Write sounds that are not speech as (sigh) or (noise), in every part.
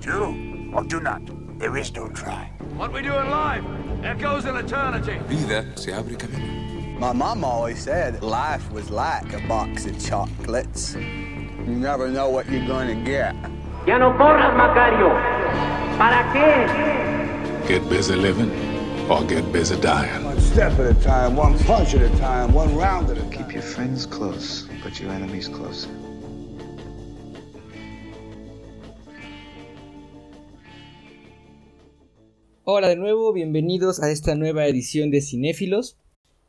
Do or do not. There is no try. What we do in life echoes in eternity. Vida se abre camino. My mom always said life was like a box of chocolates. You never know what you're going to get. Ya no corras, Macario. ¿Para qué? Get busy living or get busy dying. One step at a time, one punch at a time, one round at a time. Keep your friends close, but your enemies closer. Hola de nuevo, bienvenidos a esta nueva edición de Cinéfilos.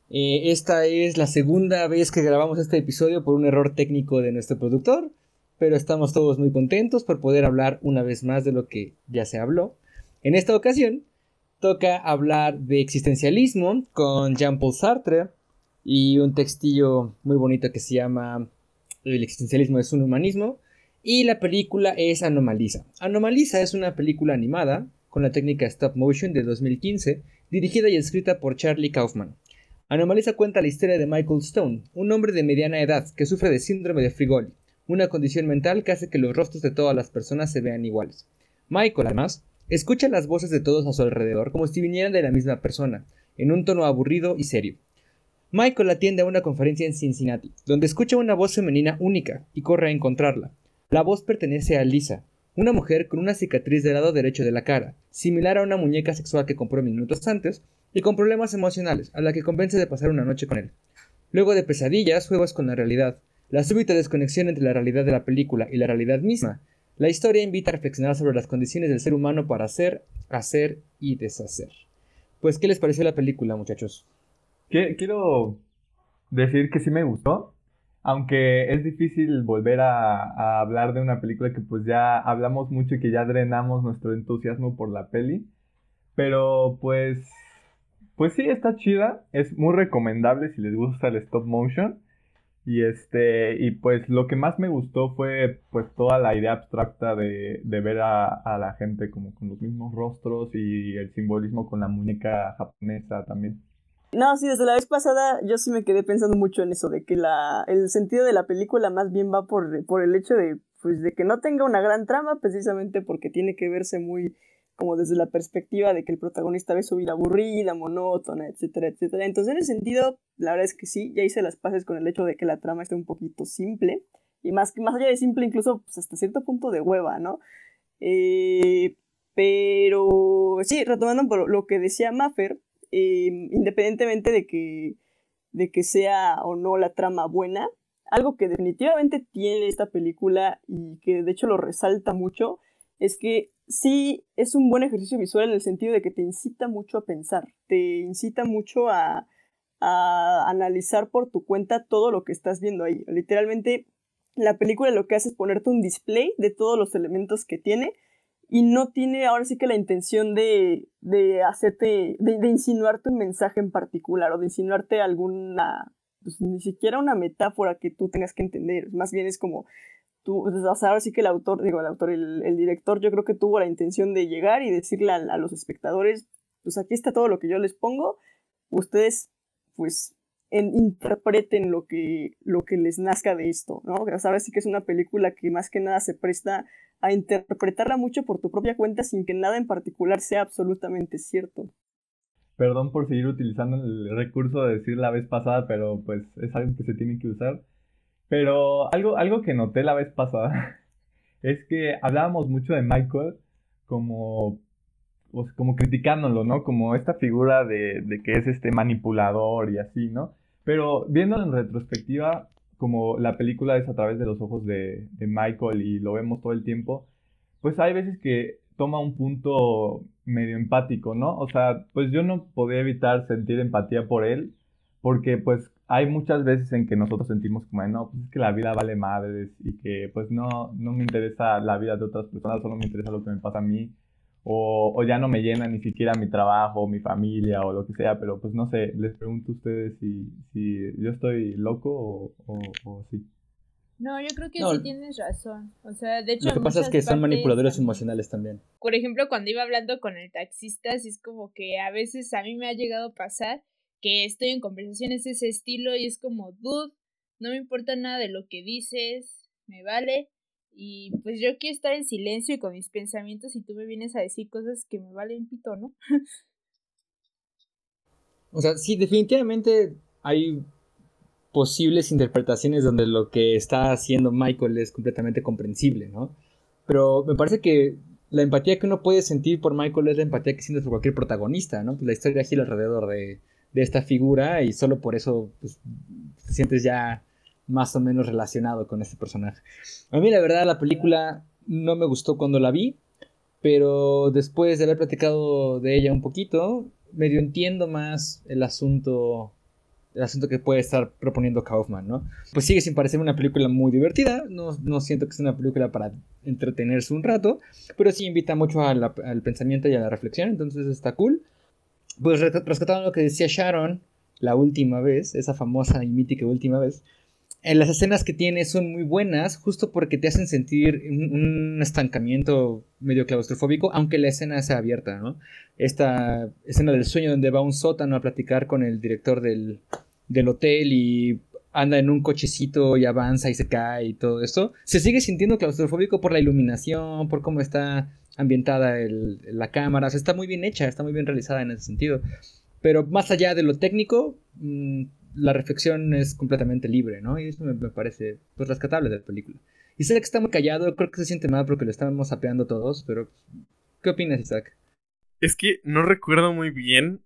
Eh, esta es la segunda vez que grabamos este episodio por un error técnico de nuestro productor, pero estamos todos muy contentos por poder hablar una vez más de lo que ya se habló. En esta ocasión toca hablar de existencialismo con Jean-Paul Sartre y un textillo muy bonito que se llama El existencialismo es un humanismo y la película es Anomaliza. Anomaliza es una película animada con la técnica stop motion de 2015, dirigida y escrita por Charlie Kaufman. Anomaliza cuenta la historia de Michael Stone, un hombre de mediana edad que sufre de síndrome de Frigoli, una condición mental que hace que los rostros de todas las personas se vean iguales. Michael, además, escucha las voces de todos a su alrededor como si vinieran de la misma persona, en un tono aburrido y serio. Michael atiende a una conferencia en Cincinnati, donde escucha una voz femenina única y corre a encontrarla. La voz pertenece a Lisa, una mujer con una cicatriz del lado derecho de la cara, similar a una muñeca sexual que compró minutos antes, y con problemas emocionales, a la que convence de pasar una noche con él. Luego de pesadillas, juegos con la realidad, la súbita desconexión entre la realidad de la película y la realidad misma, la historia invita a reflexionar sobre las condiciones del ser humano para hacer, hacer y deshacer. Pues, ¿qué les pareció la película, muchachos? Quiero decir que sí me gustó, aunque es difícil volver a, hablar de una película que pues ya hablamos mucho y que ya drenamos nuestro entusiasmo por la peli, pero pues, pues sí está chida, es muy recomendable si les gusta el stop motion. Y este, y pues lo que más me gustó fue pues toda la idea abstracta de, de ver a, a la gente como con los mismos rostros y el simbolismo con la muñeca japonesa también. No, sí, desde la vez pasada yo sí me quedé pensando mucho en eso, de que la, el sentido de la película más bien va por, por el hecho de, pues, de que no tenga una gran trama, precisamente porque tiene que verse muy como desde la perspectiva de que el protagonista ve su vida aburrida, monótona, etcétera, etcétera. Entonces, en ese sentido, la verdad es que sí, ya hice las paces con el hecho de que la trama esté un poquito simple, y más, más allá de simple, incluso pues, hasta cierto punto de hueva, ¿no? Eh, pero sí, retomando por lo que decía Maffer, eh, independientemente de que, de que sea o no la trama buena, algo que definitivamente tiene esta película y que de hecho lo resalta mucho, es que sí es un buen ejercicio visual en el sentido de que te incita mucho a pensar, te incita mucho a, a analizar por tu cuenta todo lo que estás viendo ahí. Literalmente, la película lo que hace es ponerte un display de todos los elementos que tiene y no tiene ahora sí que la intención de, de hacerte, de, insinuarte un mensaje en particular o de insinuarte alguna, pues ni siquiera una metáfora que tú tengas que entender, más bien es como tú, sea, ahora sí que el autor, digo, el autor, el, director yo creo que tuvo la intención de llegar y decirle a los espectadores, pues aquí está todo lo que yo les pongo, ustedes pues en- interpreten lo que, lo que les nazca de esto, ¿no? Ahora sí que es una película que más que nada se presta a interpretarla mucho por tu propia cuenta sin que nada en particular sea absolutamente cierto. Perdón por seguir utilizando el recurso de decir la vez pasada, pero pues es algo que se tiene que usar. Pero algo, algo que noté la vez pasada (laughs) es que hablábamos mucho de Michael como, pues, como criticándolo, ¿no? Como esta figura de, de que es este manipulador y así, ¿no? Pero viéndolo en retrospectiva, como la película es a través de los ojos de, de Michael y lo vemos todo el tiempo, pues hay veces que toma un punto medio empático, ¿no? O sea, pues yo no podía evitar sentir empatía por él, porque pues hay muchas veces en que nosotros sentimos como, no, pues es que la vida vale madres y que pues no, no me interesa la vida de otras personas, solo me interesa lo que me pasa a mí, o, o ya no me llena ni siquiera mi trabajo, mi familia o lo que sea, pero pues no sé, les pregunto a ustedes si, si yo estoy loco o, o, o sí. No, yo creo que No, sí tienes razón. O sea, de hecho. Lo que pasa es que son manipuladores emocionales también. Por ejemplo, cuando iba hablando con el taxista, sí es como que a veces a mí me ha llegado a pasar que estoy en conversaciones de ese estilo y es como, dude, no me importa nada de lo que dices, me vale. Y pues yo quiero estar en silencio y con mis pensamientos y tú me vienes a decir cosas que me valen pito, ¿no? (laughs) o sea, sí, definitivamente hay posibles interpretaciones donde lo que está haciendo Michael es completamente comprensible, ¿no? Pero me parece que la empatía que uno puede sentir por Michael es la empatía que sientes por cualquier protagonista, ¿no? Pues la historia gira alrededor de, de esta figura y solo por eso pues, te sientes ya más o menos relacionado con este personaje. A mí la verdad la película no me gustó cuando la vi, pero después de haber platicado de ella un poquito, medio entiendo más el asunto el asunto que puede estar proponiendo Kaufman, ¿no? Pues sigue sin parecer una película muy divertida, no, no siento que sea una película para entretenerse un rato, pero sí invita mucho al pensamiento y a la reflexión, entonces está cool. Pues rescatando lo que decía Sharon la última vez, esa famosa y mítica última vez, en las escenas que tiene son muy buenas, justo porque te hacen sentir un, estancamiento medio claustrofóbico, aunque la escena sea abierta, ¿no? Esta escena del sueño donde va un sótano a platicar con el director del, del hotel y anda en un cochecito y avanza y se cae y todo esto, se sigue sintiendo claustrofóbico por la iluminación, por cómo está ambientada la cámara, o está muy bien hecha, está muy bien realizada en ese sentido. Pero más allá de lo técnico, mm, la reflexión es completamente libre, ¿no? Y eso me, parece pues, rescatable de la película. Y sé que está muy callado, creo que se siente mal porque lo estamos apeando todos, pero ¿qué opinas, Isaac? Es que no recuerdo muy bien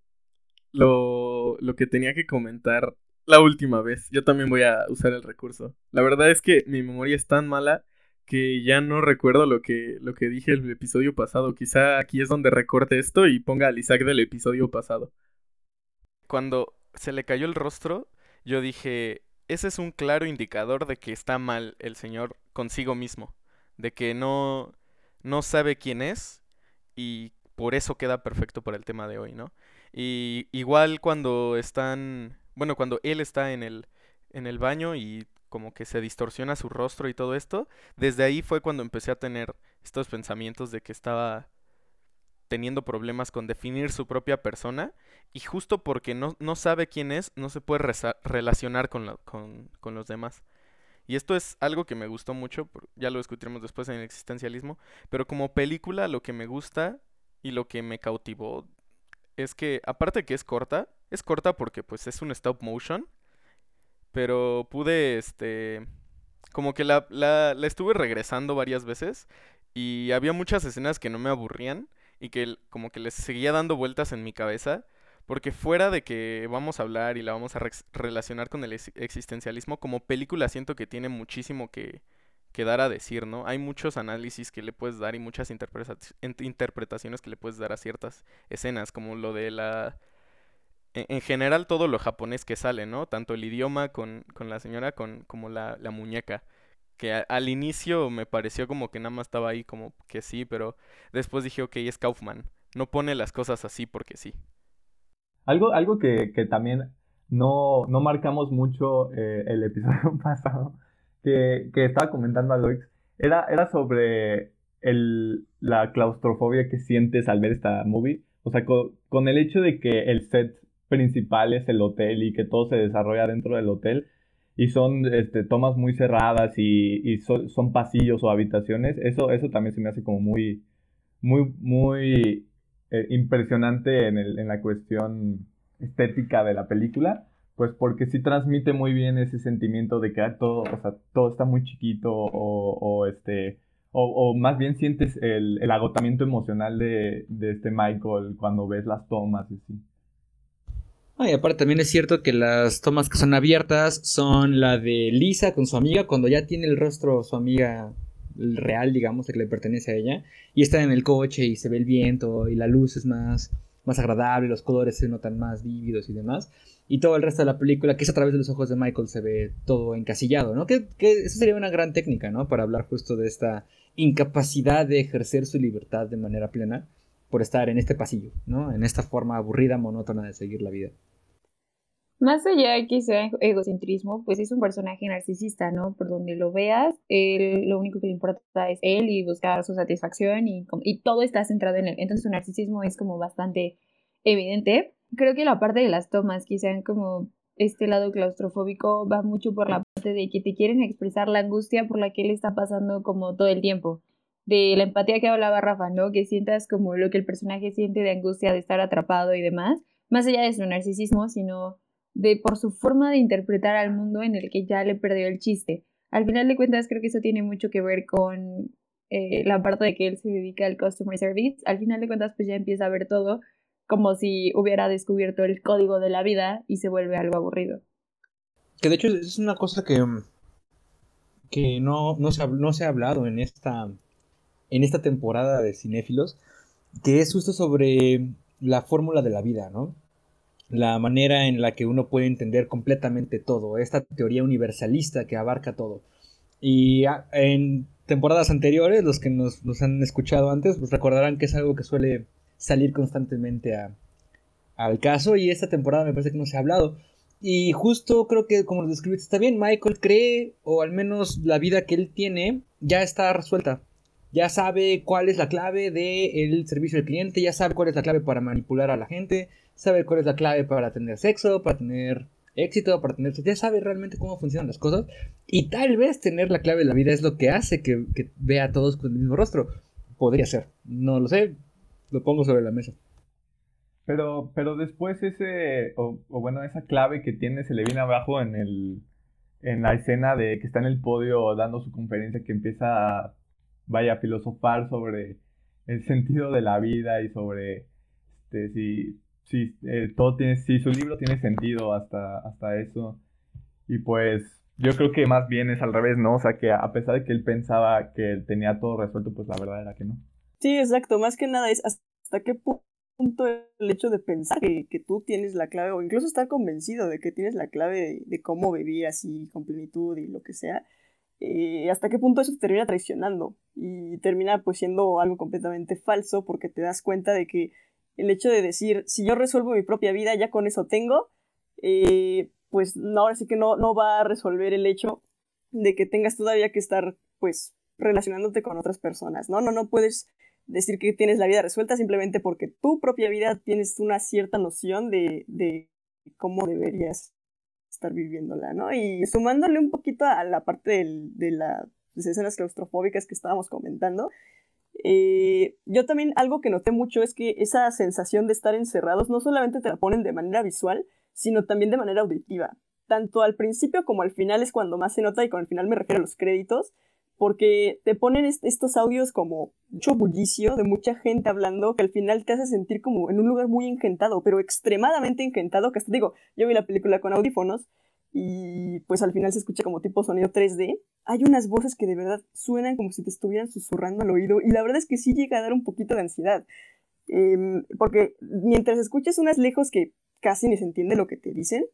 lo, lo que tenía que comentar la última vez. Yo también voy a usar el recurso. La verdad es que mi memoria es tan mala que ya no recuerdo lo que, lo que dije el episodio pasado. Quizá aquí es donde recorte esto y ponga al Isaac del episodio pasado. Cuando se le cayó el rostro, yo dije, ese es un claro indicador de que está mal el señor consigo mismo, de que no, no sabe quién es y por eso queda perfecto para el tema de hoy, ¿no? Y igual cuando están, bueno, cuando él está en el, en el baño y como que se distorsiona su rostro y todo esto, desde ahí fue cuando empecé a tener estos pensamientos de que estaba teniendo problemas con definir su propia persona y justo porque no, no sabe quién es, no se puede relacionar con, con, los demás. Y esto es algo que me gustó mucho, ya lo discutiremos después en el existencialismo, pero como película lo que me gusta y lo que me cautivó es que aparte de que es corta, es corta porque pues es un stop motion, pero pude, este, como que la, la, la estuve regresando varias veces y había muchas escenas que no me aburrían y que como que les seguía dando vueltas en mi cabeza. Porque fuera de que vamos a hablar y la vamos a relacionar con el existencialismo, como película siento que tiene muchísimo que, que, dar a decir, ¿no? Hay muchos análisis que le puedes dar y muchas interpretaciones que le puedes dar a ciertas escenas, como lo de la... E-, en, general todo lo japonés que sale, ¿no? Tanto el idioma con, con la señora con, como la, la muñeca que al inicio me pareció como que nada más estaba ahí como que sí, pero después dije, ok, es Kaufman, no pone las cosas así porque sí. Algo, algo que, que también no, no marcamos mucho eh, el episodio (laughs) pasado, que, que estaba comentando Aloix, era, era sobre el, la claustrofobia que sientes al ver esta movie. O sea, con, con el hecho de que el set principal es el hotel y que todo se desarrolla dentro del hotel, y son este, tomas muy cerradas y, son pasillos o habitaciones, eso, eso también se me hace como muy, muy, muy eh, impresionante en, el, en la cuestión estética de la película, pues porque sí transmite muy bien ese sentimiento de que ah, todo, o sea, todo está muy chiquito o, o este... O, más bien sientes el, el agotamiento emocional de, de, este Michael cuando ves las tomas y así. Ah, y aparte también es cierto que las tomas que son abiertas son la de Lisa con su amiga cuando ya tiene el rostro su amiga real, digamos, que le pertenece a ella, y está en el coche y se ve el viento y la luz es más, más agradable, los colores se notan más vívidos y demás, y todo el resto de la película, que es a través de los ojos de Michael, se ve todo encasillado, ¿no? Que eso sería una gran técnica, ¿no? Para hablar justo de esta incapacidad de ejercer su libertad de manera plena por estar en este pasillo, ¿no? En esta forma aburrida, monótona de seguir la vida. Más allá de que sea egocentrismo, pues es un personaje narcisista, ¿no? Por donde lo veas, él, lo único que le importa es él y buscar su satisfacción y, y todo está centrado en él. Entonces su narcisismo es como bastante evidente. Creo que la parte de las tomas, que sean como este lado claustrofóbico, va mucho por la parte de que te quieren expresar la angustia por la que él está pasando como todo el tiempo. De la empatía que hablaba Rafa, ¿no? Que sientas como lo que el personaje siente de angustia de estar atrapado y demás, más allá de su narcisismo, sino de por su forma de interpretar al mundo en el que ya le perdió el chiste. Al final de cuentas, creo que eso tiene mucho que ver con eh, la parte de que él se dedica al customer service. Al final de cuentas, pues ya empieza a ver todo como si hubiera descubierto el código de la vida y se vuelve algo aburrido. Que de hecho es una cosa que, mm, que no, no, se, no se ha hablado en esta, en esta temporada de cinéfilos, que es justo sobre la fórmula de la vida, ¿no? La manera en la que uno puede entender completamente todo, esta teoría universalista que abarca todo. Y ah, en temporadas anteriores, los que nos, nos han escuchado antes, pues recordarán que es algo que suele salir constantemente al caso y esta temporada me parece que no se ha hablado. Y justo creo que como lo describiste está bien, Michael cree, o al menos la vida que él tiene, ya está resuelta. Ya sabe cuál es la clave del servicio al cliente, ya sabe cuál es la clave para manipular a la gente, sabe cuál es la clave para tener sexo, para tener éxito, para tener... Ya sabe realmente cómo funcionan las cosas. Y tal vez tener la clave de la vida es lo que hace que, que vea a todos con el mismo rostro. Podría ser. No lo sé, lo pongo sobre la mesa. Pero, pero después ese, o, bueno, esa clave que tiene se le viene abajo en el, en la escena de que está en el podio dando su conferencia que empieza a, vaya, a filosofar sobre el sentido de la vida y sobre este, si, si eh, todo tiene, si su libro tiene sentido hasta, hasta eso. Y pues yo creo que más bien es al revés, ¿no? O sea, que a pesar de que él pensaba que tenía todo resuelto, pues la verdad era que no. Sí, exacto. Más que nada es hasta qué punto el hecho de pensar que, tú tienes la clave o incluso estar convencido de que tienes la clave de, cómo vivir así con plenitud y lo que sea, eh, hasta qué punto eso te termina traicionando y termina pues siendo algo completamente falso porque te das cuenta de que el hecho de decir si yo resuelvo mi propia vida ya con eso tengo, eh, pues no, ahora sí que no, no va a resolver el hecho de que tengas todavía que estar pues relacionándote con otras personas, ¿no? No, no puedes decir que tienes la vida resuelta simplemente porque tu propia vida tienes una cierta noción de, de cómo deberías estar viviéndola, ¿no? Y sumándole un poquito a la parte de las escenas claustrofóbicas que estábamos comentando, eh, yo también algo que noté mucho es que esa sensación de estar encerrados no solamente te la ponen de manera visual, sino también de manera auditiva. Tanto al principio como al final es cuando más se nota y con el final me refiero a los créditos, porque te ponen estos audios como mucho bullicio de mucha gente hablando que al final te hace sentir como en un lugar muy engentado, pero extremadamente engentado, que hasta digo, yo vi la película con audífonos y pues al final se escucha como tipo sonido 3D. Hay unas voces que de verdad suenan como si te estuvieran susurrando al oído y la verdad es que sí llega a dar un poquito de ansiedad. Em, porque mientras escuchas unas lejos que casi ni se entiende lo que te dicen,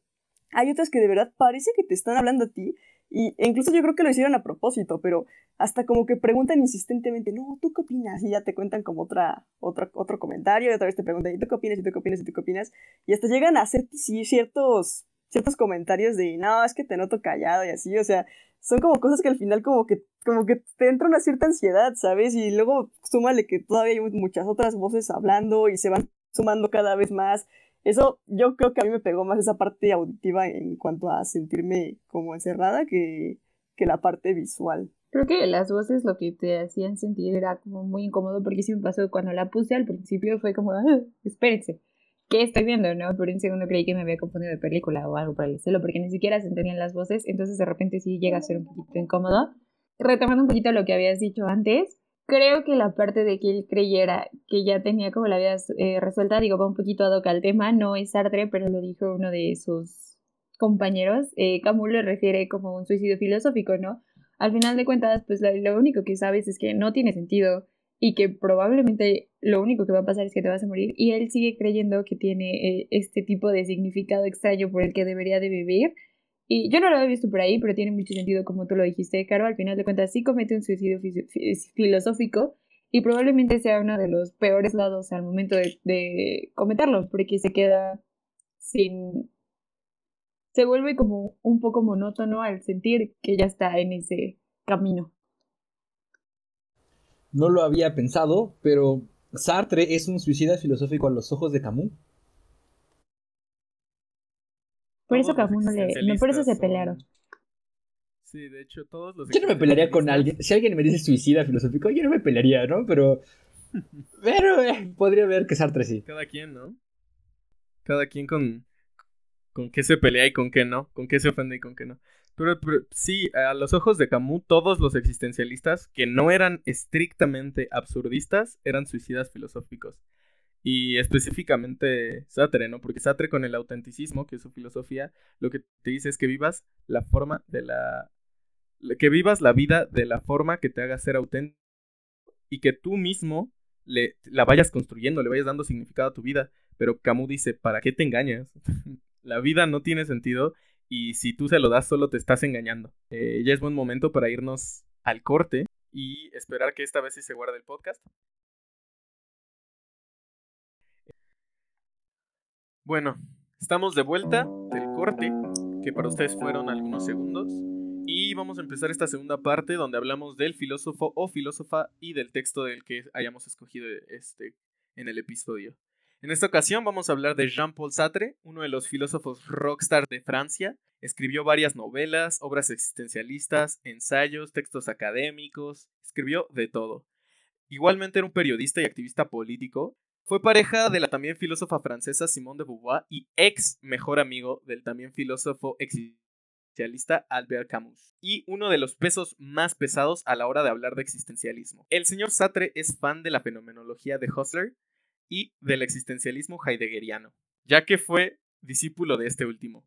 hay otras que de verdad parece que te están hablando a ti y incluso yo creo que lo hicieron a propósito, pero hasta como que preguntan insistentemente, no, ¿tú qué opinas? Y ya te cuentan como otra, otra, otro comentario, y otra vez te preguntan, ¿y tú qué opinas? ¿Y tú qué opinas? ¿Y tú qué opinas? Y hasta llegan a hacer sí, ciertos, ciertos comentarios de, no, es que te noto callado y así, o sea, son como cosas que al final como que, como que te entra una cierta ansiedad, ¿sabes? Y luego súmale que todavía hay muchas otras voces hablando y se van sumando cada vez más eso yo creo que a mí me pegó más esa parte auditiva en cuanto a sentirme como encerrada que, que la parte visual. Creo que las voces lo que te hacían sentir era como muy incómodo porque sí me pasó cuando la puse al principio fue como, ah, espérense, ¿qué estoy viendo? No, por un segundo creí que me había confundido de película o algo por el estilo porque ni siquiera se entendían las voces, entonces de repente sí llega a ser un poquito incómodo. Retomando un poquito lo que habías dicho antes, creo que la parte de que él creyera que ya tenía como la vida eh, resuelta, digo, va un poquito ad hoc al tema, no es Sartre, pero lo dijo uno de sus compañeros, eh, Camus le refiere como un suicidio filosófico, ¿no? Al final de cuentas, pues lo, único que sabes es que no tiene sentido y que probablemente lo único que va a pasar es que te vas a morir y él sigue creyendo que tiene eh, este tipo de significado extraño por el que debería de vivir y yo no lo había visto por ahí, pero tiene mucho sentido como tú lo dijiste, Caro. Al final de cuentas, sí comete un suicidio filosófico y probablemente sea uno de los peores lados al momento de, de cometerlo, porque se queda sin... Se vuelve como un poco monótono al sentir que ya está en ese camino. No lo había pensado, pero Sartre es un suicida filosófico a los ojos de Camus. Por eso Camus no le. No, por eso se pelearon. Sí, de hecho, todos los. Yo no me pelearía con alguien. Si alguien me dice suicida filosófico, yo no me pelearía, ¿no? Pero. (laughs) Pero eh, podría ver que Sartre sí. Cada quien, ¿no? Cada quien con. Con qué se pelea y con qué no. Con qué se ofende y con qué no. Pero, sí, a los ojos de Camus, todos los existencialistas que no eran estrictamente absurdistas eran suicidas filosóficos. Y específicamente Sartre, ¿no? Porque Sartre con el autenticismo, que es su filosofía, lo que te dice es que vivas la forma de la... que vivas la vida de la forma que te haga ser auténtico y que tú mismo le, la vayas construyendo, le vayas dando significado a tu vida. Pero Camus dice, ¿para qué te engañas? (laughs) la vida no tiene sentido y si tú se lo das solo te estás engañando. Eh, ya es buen momento para irnos al corte y esperar que esta vez sí se guarde el podcast. Bueno, estamos de vuelta del corte, que para ustedes fueron algunos segundos. Y vamos a empezar esta segunda parte donde hablamos del filósofo o filósofa y del texto del que hayamos escogido este, en el episodio. En esta ocasión vamos a hablar de Jean-Paul Sartre, uno de los filósofos rockstar de Francia. Escribió varias novelas, obras existencialistas, ensayos, textos académicos, escribió de todo. Igualmente era un periodista y activista político, fue pareja de la también filósofa francesa Simone de Beauvoir y ex mejor amigo del también filósofo existencialista Albert Camus, y uno de los pesos más pesados a la hora de hablar de existencialismo. El señor Sartre es fan de la fenomenología de Husserl y del existencialismo heideggeriano, ya que fue discípulo de este último.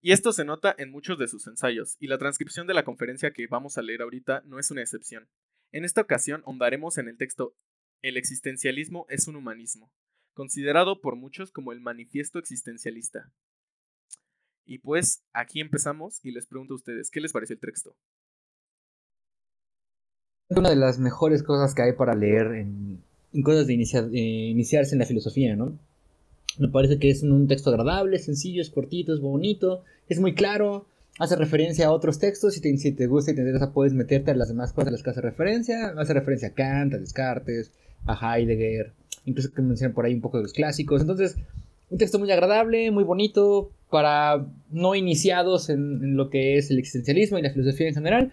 Y esto se nota en muchos de sus ensayos, y la transcripción de la conferencia que vamos a leer ahorita no es una excepción. En esta ocasión ahondaremos en el texto el existencialismo es un humanismo, considerado por muchos como el manifiesto existencialista. Y pues aquí empezamos y les pregunto a ustedes, ¿qué les parece el texto? Una de las mejores cosas que hay para leer en, cosas de iniciarse en la filosofía, ¿no? Me parece que es un, texto agradable, sencillo, es cortito, es bonito, es muy claro, hace referencia a otros textos y te, si te gusta y te interesa puedes meterte a las demás cosas a las que hace referencia. Hace referencia a Kant, a Descartes, a Heidegger, incluso que mencionan por ahí un poco de los clásicos. Entonces, un texto muy agradable, muy bonito, para no iniciados en, lo que es el existencialismo y la filosofía en general.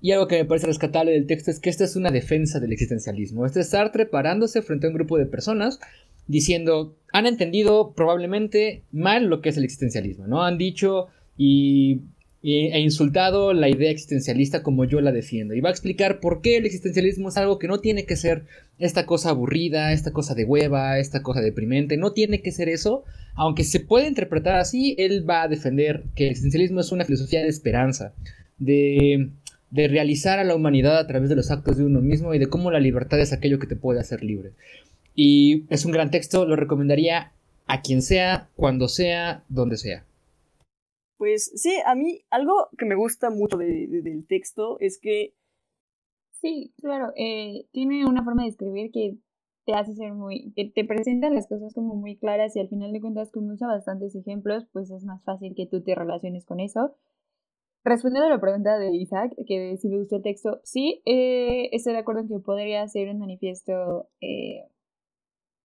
Y algo que me parece rescatable del texto es que esta es una defensa del existencialismo. Este es Sartre parándose frente a un grupo de personas diciendo, han entendido probablemente mal lo que es el existencialismo, ¿no? Han dicho y e insultado la idea existencialista como yo la defiendo. Y va a explicar por qué el existencialismo es algo que no tiene que ser esta cosa aburrida, esta cosa de hueva, esta cosa deprimente. No tiene que ser eso. Aunque se puede interpretar así, él va a defender que el existencialismo es una filosofía de esperanza, de, de realizar a la humanidad a través de los actos de uno mismo y de cómo la libertad es aquello que te puede hacer libre. Y es un gran texto, lo recomendaría a quien sea, cuando sea, donde sea. Pues sí, a mí algo que me gusta mucho del texto es que... Sí, claro, eh, tiene una forma de escribir que te hace ser muy, que te presenta las cosas como muy claras y al final de cuentas como usa bastantes ejemplos, pues es más fácil que tú te relaciones con eso. Respondiendo a la pregunta de Isaac, que si me gustó el texto, sí, eh, estoy de acuerdo en que podría ser un manifiesto eh,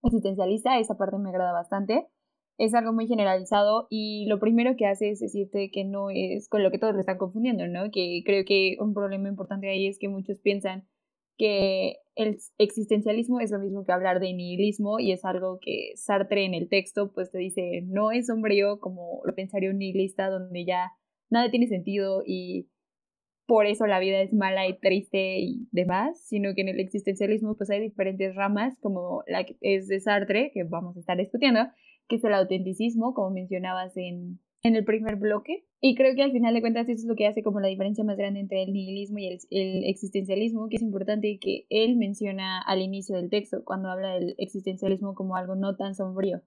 existencialista, esa parte me agrada bastante es algo muy generalizado y lo primero que hace es decirte que no es con lo que todos le están confundiendo, ¿no? Que creo que un problema importante ahí es que muchos piensan que el existencialismo es lo mismo que hablar de nihilismo y es algo que Sartre en el texto pues te dice no es sombrío como lo pensaría un nihilista donde ya nada tiene sentido y por eso la vida es mala y triste y demás, sino que en el existencialismo pues hay diferentes ramas como la que es de Sartre que vamos a estar discutiendo que es el autenticismo, como mencionabas en, en el primer bloque. Y creo que al final de cuentas eso es lo que hace como la diferencia más grande entre el nihilismo y el, existencialismo, que es importante que él menciona al inicio del texto, cuando habla del existencialismo como algo no tan sombrío.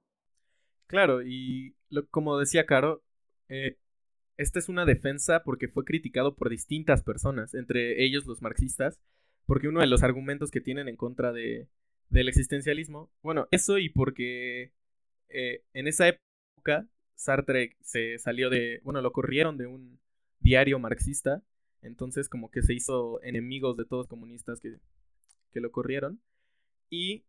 Claro, y como decía Caro, eh, esta es una defensa porque fue criticado por distintas personas, entre ellos los marxistas, porque uno de los argumentos que tienen en contra de, del existencialismo, bueno, eso y porque eh, en esa época Sartre se salió de, bueno, lo corrieron de un diario marxista, entonces como que se hizo enemigos de todos los comunistas que, que lo corrieron. Y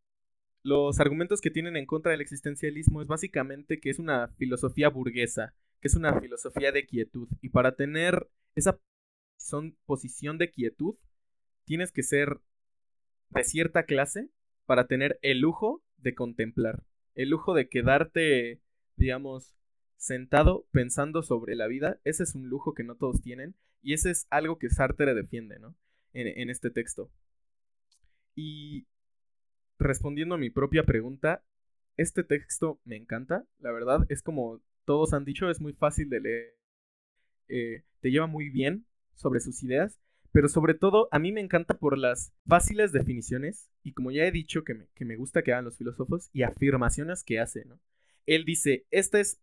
los argumentos que tienen en contra del existencialismo es básicamente que es una filosofía burguesa, que es una filosofía de quietud. Y para tener esa son posición de quietud, tienes que ser de cierta clase para tener el lujo de contemplar, el lujo de quedarte, digamos, sentado pensando sobre la vida. Ese es un lujo que no todos tienen y ese es algo que Sartre defiende, ¿no? En, en este texto. Y respondiendo a mi propia pregunta, este texto me encanta, la verdad, es como todos han dicho, es muy fácil de leer, eh, te lleva muy bien sobre sus ideas, pero sobre todo a mí me encanta por las fáciles definiciones y como ya he dicho que me, que me gusta que hagan los filósofos y afirmaciones que hace, ¿no? Él dice, esta es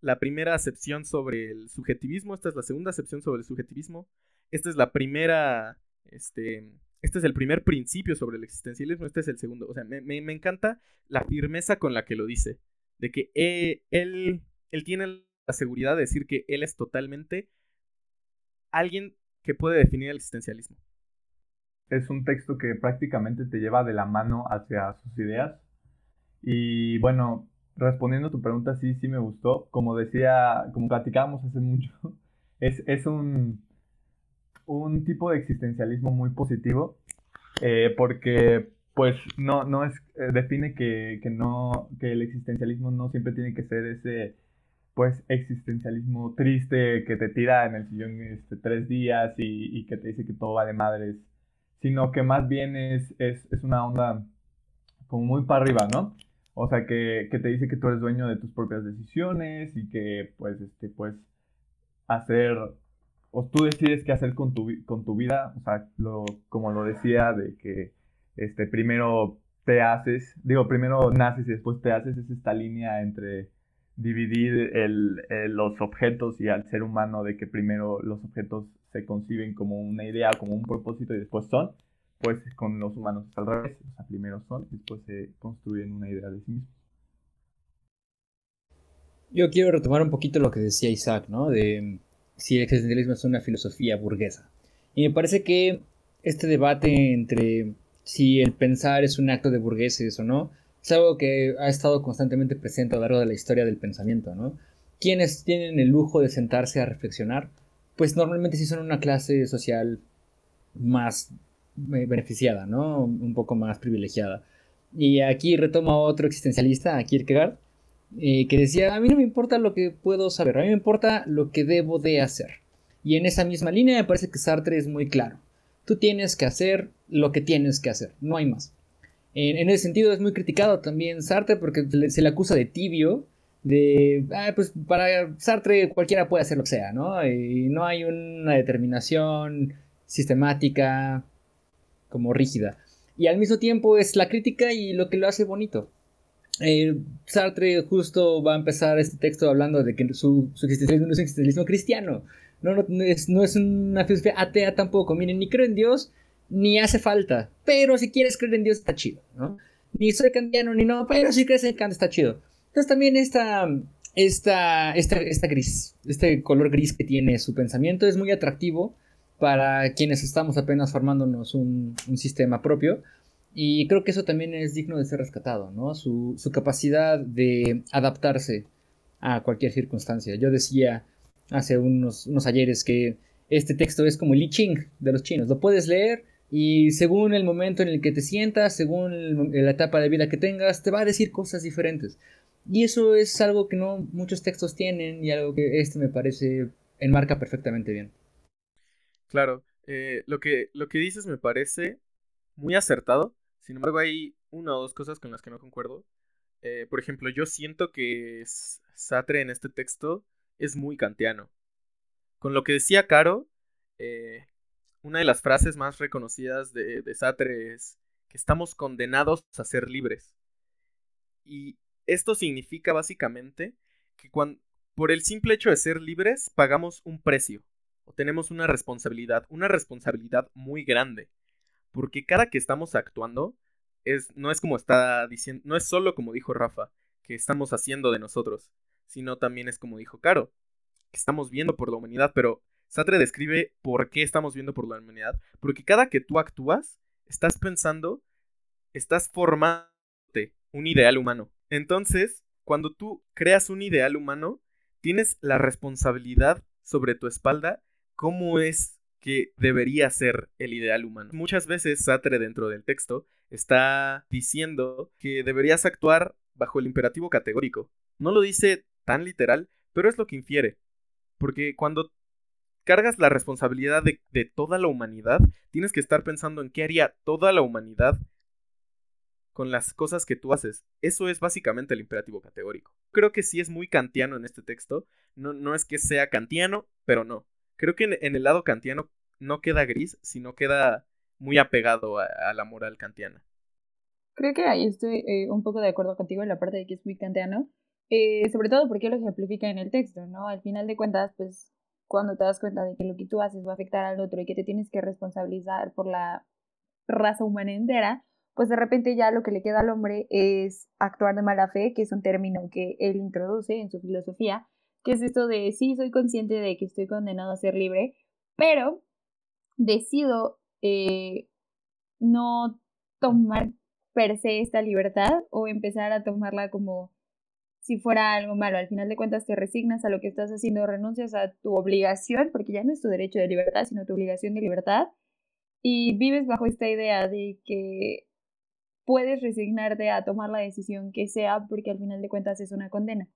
la primera acepción sobre el subjetivismo, esta es la segunda acepción sobre el subjetivismo, esta es la primera, este, este es el primer principio sobre el existencialismo, este es el segundo. O sea, me, me, encanta la firmeza con la que lo dice, de que eh, él, él tiene la seguridad de decir que él es totalmente alguien que puede definir el existencialismo. Es un texto que prácticamente te lleva de la mano hacia sus ideas. Y bueno, respondiendo a tu pregunta, sí, sí me gustó. Como decía, como platicábamos hace mucho, (laughs) es, es un, un tipo de existencialismo muy positivo. Eh, porque pues no, no es, eh, define que, que, no, que el existencialismo no siempre tiene que ser ese pues existencialismo triste que te tira en el sillón este, tres días y, que te dice que todo va de madres, sino que más bien es, es, es una onda como muy para arriba, ¿no? O sea, que, que, te dice que tú eres dueño de tus propias decisiones y que pues, este, pues, hacer, o tú decides qué hacer con tu, con tu vida, o sea, lo, como lo decía, de que este, primero te haces, digo, primero naces y después te haces, es esta línea entre dividir el, los objetos y al ser humano de que primero los objetos se conciben como una idea, como un propósito y después son, pues con los humanos es al revés, o sea, primero son y después se construyen una idea de sí mismos. Yo quiero retomar un poquito lo que decía Isaac, ¿no? De si el existencialismo es una filosofía burguesa. Y me parece que este debate entre si el pensar es un acto de burgueses o no, es algo que ha estado constantemente presente a lo largo de la historia del pensamiento, ¿no? Quienes tienen el lujo de sentarse a reflexionar, pues normalmente sí son una clase social más eh, beneficiada, ¿no? Un poco más privilegiada. Y aquí retomo a otro existencialista, a Kierkegaard, eh, que decía, a mí no me importa lo que puedo saber, a mí me importa lo que debo de hacer. Y en esa misma línea me parece que Sartre es muy claro. Tú tienes que hacer lo que tienes que hacer, no hay más. En, ese sentido es muy criticado también Sartre porque se le, acusa de tibio, de, ah, pues para Sartre cualquiera puede hacer lo que sea, ¿no? Y no hay una determinación sistemática como rígida. Y al mismo tiempo es la crítica y lo que lo hace bonito. Eh, Sartre justo va a empezar este texto hablando de que su, su existencialismo no es un existencialismo cristiano. No, no, es, no es una filosofía atea tampoco. Miren, ni creo en Dios, ni hace falta. Pero si quieres creer en Dios está chido, ¿no? Ni soy kantiano ni no, pero si crees en Kant está chido. Entonces también esta, esta, esta, esta gris, este color gris que tiene su pensamiento es muy atractivo para quienes estamos apenas formándonos un, un sistema propio. Y creo que eso también es digno de ser rescatado, ¿no? Su, su, capacidad de adaptarse a cualquier circunstancia. Yo decía hace unos, unos ayeres que este texto es como el I Ching de los chinos. Lo puedes leer y según el momento en el que te sientas, según la etapa de vida que tengas, te va a decir cosas diferentes. Y eso es algo que no muchos textos tienen y algo que este me parece enmarca perfectamente bien. Claro, eh, lo, que, lo que dices me parece muy acertado. Sin embargo, hay una o dos cosas con las que no concuerdo. Eh, por ejemplo, yo siento que Satre en este texto es muy kantiano. Con lo que decía Caro, eh, una de las frases más reconocidas de, de Sartre es que estamos condenados a ser libres. Y esto significa básicamente que por el simple hecho de ser libres pagamos un precio o tenemos una responsabilidad, una responsabilidad muy grande. Porque cada que estamos actuando es, no es como está diciendo, no es solo como dijo Rafa, que estamos haciendo de nosotros, sino también es como dijo Caro, que estamos viendo por la humanidad, pero Sartre describe por qué estamos viendo por la humanidad. Porque cada que tú actúas, estás pensando, estás formándote un ideal humano. Entonces, cuando tú creas un ideal humano, tienes la responsabilidad sobre tu espalda cómo es que debería ser el ideal humano. Muchas veces Sartre dentro del texto está diciendo que deberías actuar bajo el imperativo categórico. No lo dice tan literal, pero es lo que infiere. Porque cuando cargas la responsabilidad de, toda la humanidad, tienes que estar pensando en qué haría toda la humanidad con las cosas que tú haces. Eso es básicamente el imperativo categórico. Creo que sí es muy kantiano en este texto. No, no es que sea kantiano, pero no. Creo que en, el lado kantiano no queda gris, sino queda muy apegado a, la moral kantiana. Creo que ahí estoy eh, un poco de acuerdo contigo en la parte de que es muy kantiano. Eh, sobre todo porque lo ejemplifica en el texto, ¿no? Al final de cuentas, pues cuando te das cuenta de que lo que tú haces va a afectar al otro y que te tienes que responsabilizar por la raza humana entera, pues de repente ya lo que le queda al hombre es actuar de mala fe, que es un término que él introduce en su filosofía, que es esto de sí, soy consciente de que estoy condenado a ser libre, pero decido eh, no tomar per se esta libertad o empezar a tomarla como si fuera algo malo. Al final de cuentas te resignas a lo que estás haciendo, renuncias a tu obligación, porque ya no es tu derecho de libertad, sino tu obligación de libertad, y vives bajo esta idea de que puedes resignarte a tomar la decisión que sea, porque al final de cuentas es una condena.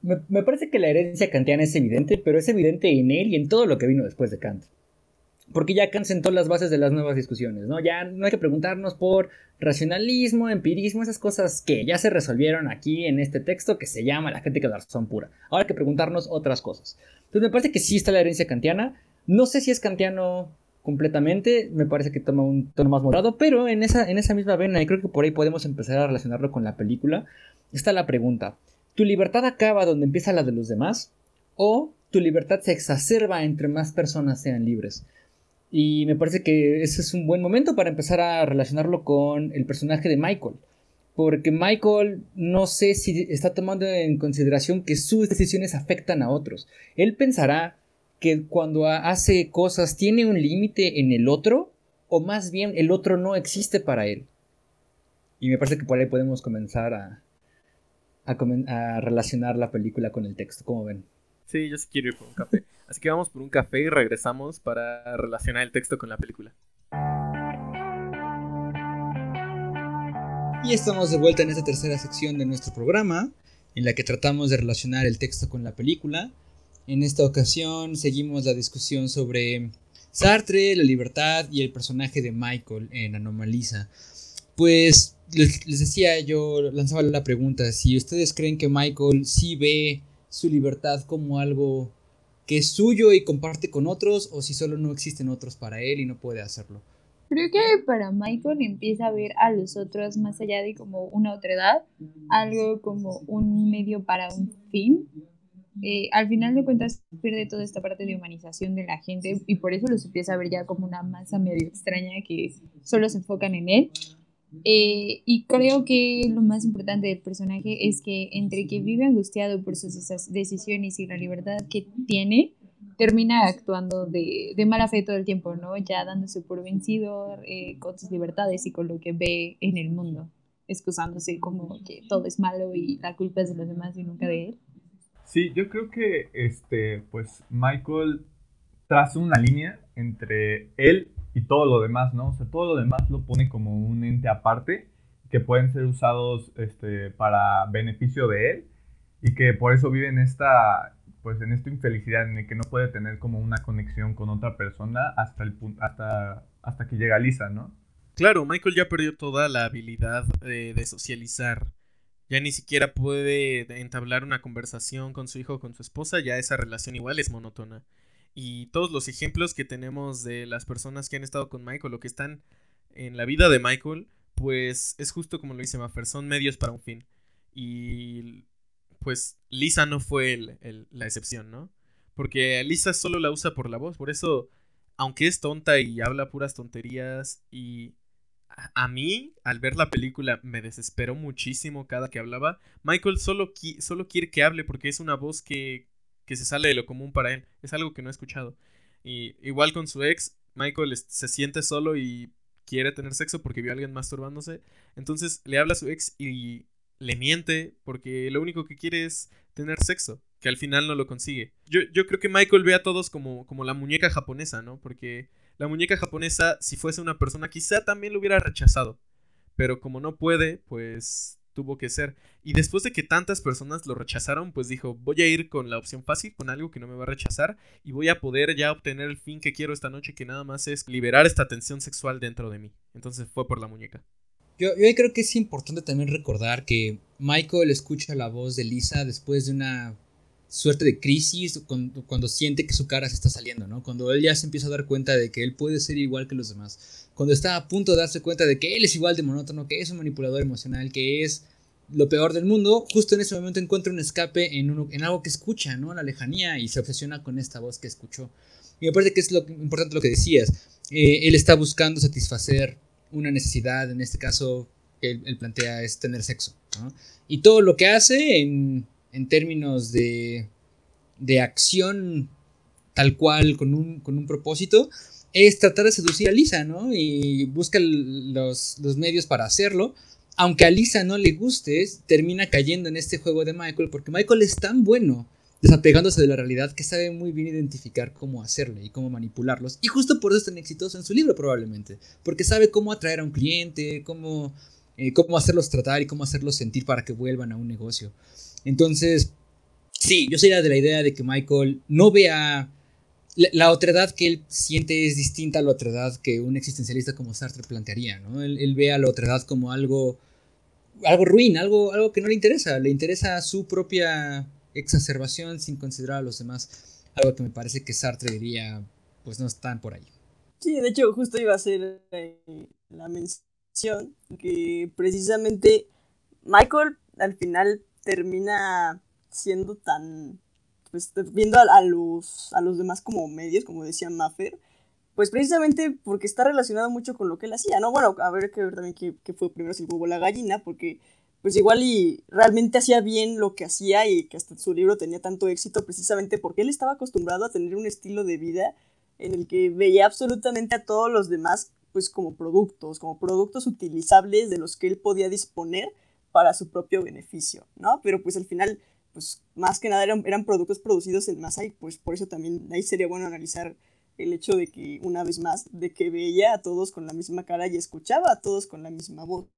Me, parece que la herencia kantiana es evidente, pero es evidente en él y en todo lo que vino después de Kant. Porque ya Kant sentó las bases de las nuevas discusiones, ¿no? Ya no hay que preguntarnos por racionalismo, empirismo, esas cosas que ya se resolvieron aquí en este texto que se llama la crítica de la razón pura. Ahora hay que preguntarnos otras cosas. Entonces me parece que sí está la herencia kantiana. No sé si es kantiano completamente, me parece que toma un tono más morado, pero en esa, en esa misma vena, y creo que por ahí podemos empezar a relacionarlo con la película, está la pregunta. ¿Tu libertad acaba donde empieza la de los demás? ¿O tu libertad se exacerba entre más personas sean libres? Y me parece que ese es un buen momento para empezar a relacionarlo con el personaje de Michael. Porque Michael no sé si está tomando en consideración que sus decisiones afectan a otros. Él pensará que cuando hace cosas tiene un límite en el otro, o más bien el otro no existe para él. Y me parece que por ahí podemos comenzar a, a, relacionar la película con el texto. ¿Cómo ven? Sí, yo sí quiero ir por un café. Así que vamos por un café y regresamos para relacionar el texto con la película. Y estamos de vuelta en esta tercera sección de nuestro programa, en la que tratamos de relacionar el texto con la película. En esta ocasión seguimos la discusión sobre Sartre, la libertad y el personaje de Michael en Anomalisa. Pues les, decía yo, lanzaba la pregunta, si ustedes creen que Michael sí ve su libertad como algo que es suyo y comparte con otros o si solo no existen otros para él y no puede hacerlo. Creo que para Michael empieza a ver a los otros más allá de como una otra edad, algo como un medio para un fin. Eh, al final de cuentas pierde toda esta parte de humanización de la gente y por eso los empieza a ver ya como una masa medio extraña que solo se enfocan en él. Eh, y creo que lo más importante del personaje es que entre que vive angustiado por sus decisiones y la libertad que tiene, termina actuando de, de mala fe todo el tiempo, ¿no? Ya dándose por vencido eh, con sus libertades y con lo que ve en el mundo, excusándose como que todo es malo y la culpa es de los demás y nunca de él. Sí, yo creo que este, pues Michael traza una línea entre él y todo lo demás, ¿no? O sea, todo lo demás lo pone como un ente aparte que pueden ser usados este, para beneficio de él y que por eso vive en esta, pues en esta infelicidad en el que no puede tener como una conexión con otra persona hasta, el, hasta, hasta que llega Lisa, ¿no? Claro, Michael ya perdió toda la habilidad de, de socializar. Ya ni siquiera puede entablar una conversación con su hijo o con su esposa, ya esa relación igual es monótona. Y todos los ejemplos que tenemos de las personas que han estado con Michael o que están en la vida de Michael, pues es justo como lo dice Maffer, son medios para un fin. Y pues Lisa no fue la excepción, ¿no? Porque Lisa solo la usa por la voz, por eso, aunque es tonta y habla puras tonterías y a, mí, al ver la película, me desesperó muchísimo cada que hablaba. Michael solo, solo quiere que hable porque es una voz que, que se sale de lo común para él. Es algo que no he escuchado. Y igual con su ex, Michael se siente solo y quiere tener sexo porque vio a alguien masturbándose. Entonces le habla a su ex y le miente porque lo único que quiere es tener sexo. que al final no lo consigue. Yo, yo creo que Michael ve a todos como, como la muñeca japonesa, ¿no? Porque la muñeca japonesa, si fuese una persona, quizá también lo hubiera rechazado. Pero como no puede, pues tuvo que ser. Y después de que tantas personas lo rechazaron, pues dijo, voy a ir con la opción fácil, con algo que no me va a rechazar, y voy a poder ya obtener el fin que quiero esta noche, que nada más es liberar esta tensión sexual dentro de mí. Entonces fue por la muñeca. Yo, yo creo que es importante también recordar que Michael escucha la voz de Lisa después de una suerte de crisis cuando, cuando, siente que su cara se está saliendo, ¿no? Cuando él ya se empieza a dar cuenta de que él puede ser igual que los demás. Cuando está a punto de darse cuenta de que él es igual de monótono, que es un manipulador emocional, que es lo peor del mundo, justo en ese momento encuentra un escape en, uno, en algo que escucha, ¿no? La lejanía y se obsesiona con esta voz que escuchó. Y me parece que es lo importante lo que decías. Eh, él está buscando satisfacer una necesidad, en este caso, que él, él plantea es tener sexo, ¿no? Y todo lo que hace en en términos de, de acción tal cual, con un, con un propósito, es tratar de seducir a Lisa, ¿no? Y busca los, los, medios para hacerlo. Aunque a Lisa no le guste, termina cayendo en este juego de Michael, porque Michael es tan bueno desapegándose de la realidad que sabe muy bien identificar cómo hacerle y cómo manipularlos. Y justo por eso es tan exitoso en su libro probablemente, porque sabe cómo atraer a un cliente, cómo, eh, cómo hacerlos tratar y cómo hacerlos sentir para que vuelvan a un negocio. Entonces, sí, yo sería de la idea de que Michael no vea la, la otredad que él siente es distinta a la otredad que un existencialista como Sartre plantearía, ¿no? Él, él ve a la otredad como algo, algo ruin, algo, algo que no le interesa, le interesa su propia exacerbación sin considerar a los demás, algo que me parece que Sartre diría, pues no están por ahí. Sí, de hecho, justo iba a ser eh, la mención que precisamente Michael al final termina siendo tan, pues viendo a, los, a los demás como medios, como decía Maffer, pues precisamente porque está relacionado mucho con lo que él hacía, ¿no? Bueno, a ver que ver también qué, fue primero si el la gallina, porque pues igual y realmente hacía bien lo que hacía y que hasta su libro tenía tanto éxito precisamente porque él estaba acostumbrado a tener un estilo de vida en el que veía absolutamente a todos los demás pues como productos, como productos utilizables de los que él podía disponer para su propio beneficio, ¿no? Pero pues al final, pues más que nada eran, productos producidos en masa y pues por eso también ahí sería bueno analizar el hecho de que, una vez más, de que veía a todos con la misma cara y escuchaba a todos con la misma voz.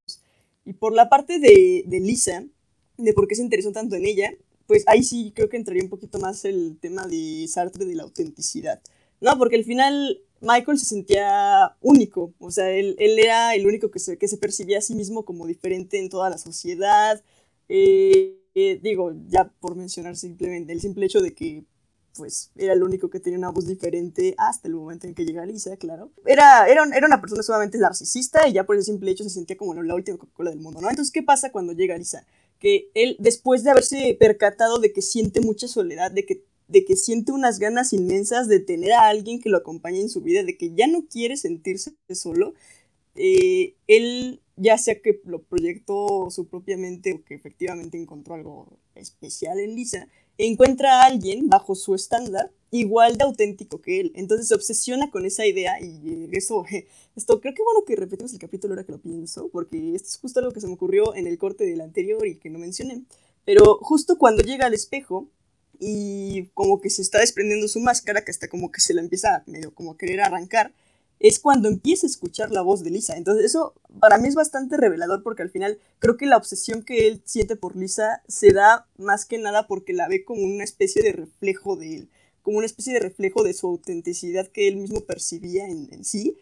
Y por la parte de, de Lisa, de por qué se interesó tanto en ella, pues ahí sí creo que entraría un poquito más el tema de Sartre de la autenticidad. No, porque al final Michael se sentía único, o sea, él, él era el único que se, que se, percibía a sí mismo como diferente en toda la sociedad. Eh, eh, digo, ya por mencionar simplemente el simple hecho de que pues era el único que tenía una voz diferente hasta el momento en que llega Lisa, claro. Era, era, era una persona sumamente narcisista y ya por ese simple hecho se sentía como la última Coca-Cola del mundo, ¿no? Entonces, ¿qué pasa cuando llega Lisa? Que él, después de haberse percatado de que siente mucha soledad, de que de que siente unas ganas inmensas de tener a alguien que lo acompañe en su vida, de que ya no quiere sentirse solo, eh, él ya sea que lo proyectó su propia mente o que efectivamente encontró algo especial en Lisa, encuentra a alguien bajo su estándar igual de auténtico que él. Entonces se obsesiona con esa idea y eso, (laughs) esto creo que bueno que repetimos el capítulo ahora que lo pienso, porque esto es justo algo que se me ocurrió en el corte del anterior y que no mencioné. Pero justo cuando llega al espejo, y como que se está desprendiendo su máscara, que hasta como que se la empieza medio como a querer arrancar, es cuando empieza a escuchar la voz de Lisa. Entonces eso para mí es bastante revelador porque al final creo que la obsesión que él siente por Lisa se da más que nada porque la ve como una especie de reflejo de él, como una especie de reflejo de su autenticidad que él mismo percibía en, en sí.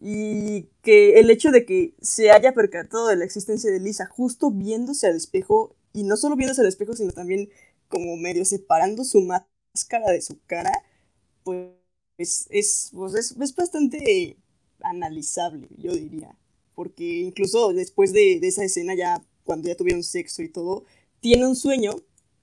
Y que el hecho de que se haya percatado de la existencia de Lisa justo viéndose al espejo, y no solo viéndose al espejo, sino también como medio separando su máscara de su cara, pues es, pues es, es bastante analizable, yo diría. Porque incluso después de, de, esa escena, ya cuando ya tuvieron sexo y todo, tiene un sueño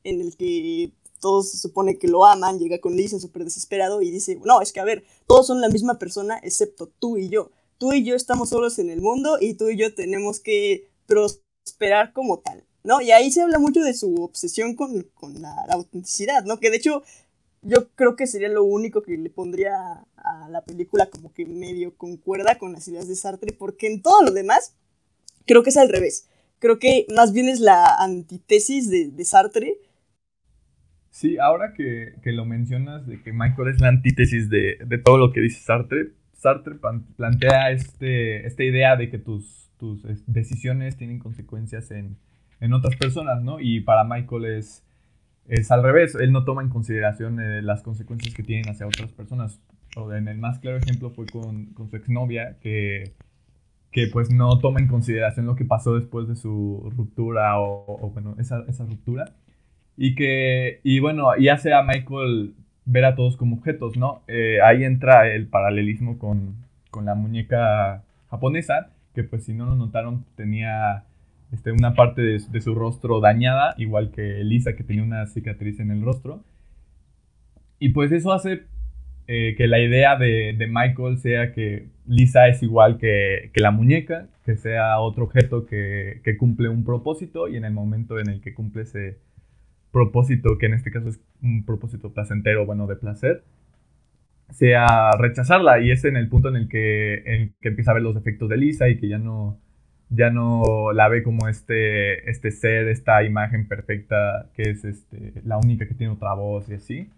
en el que todos se supone que lo aman, llega con Lisa súper desesperado y dice, no, es que a ver, todos son la misma persona excepto tú y yo. Tú y yo estamos solos en el mundo y tú y yo tenemos que prosperar como tal. ¿No? Y ahí se habla mucho de su obsesión con, con la, autenticidad, ¿no? Que de hecho yo creo que sería lo único que le pondría a la película como que medio concuerda con las ideas de Sartre, porque en todo lo demás creo que es al revés. Creo que más bien es la antítesis de, de Sartre. Sí, ahora que, que, lo mencionas, de que Michael es la antítesis de, de todo lo que dice Sartre, Sartre plantea este, esta idea de que tus, tus decisiones tienen consecuencias en, en, otras personas, ¿no? Y para Michael es, es al revés, él no toma en consideración eh, las consecuencias que tienen hacia otras personas. O en el más claro ejemplo fue con, con su exnovia, que, que pues no toma en consideración lo que pasó después de su ruptura o, o bueno, esa, esa ruptura y que, y bueno, y hace a Michael ver a todos como objetos, ¿no? Eh, ahí entra el paralelismo con, con, la muñeca japonesa, que pues si no lo notaron tenía este, una parte de, su rostro dañada, igual que Lisa que tenía una cicatriz en el rostro. Y pues eso hace eh, que la idea de, de, Michael sea que Lisa es igual que, que la muñeca, que sea otro objeto que, que, cumple un propósito y en el momento en el que cumple ese propósito, que en este caso es un propósito placentero, bueno, de placer, sea rechazarla. Y es en el punto en el que, que empieza a ver los efectos de Lisa y que ya no, ya no la ve como este, este ser, esta imagen perfecta que es este, la única que tiene otra voz y así.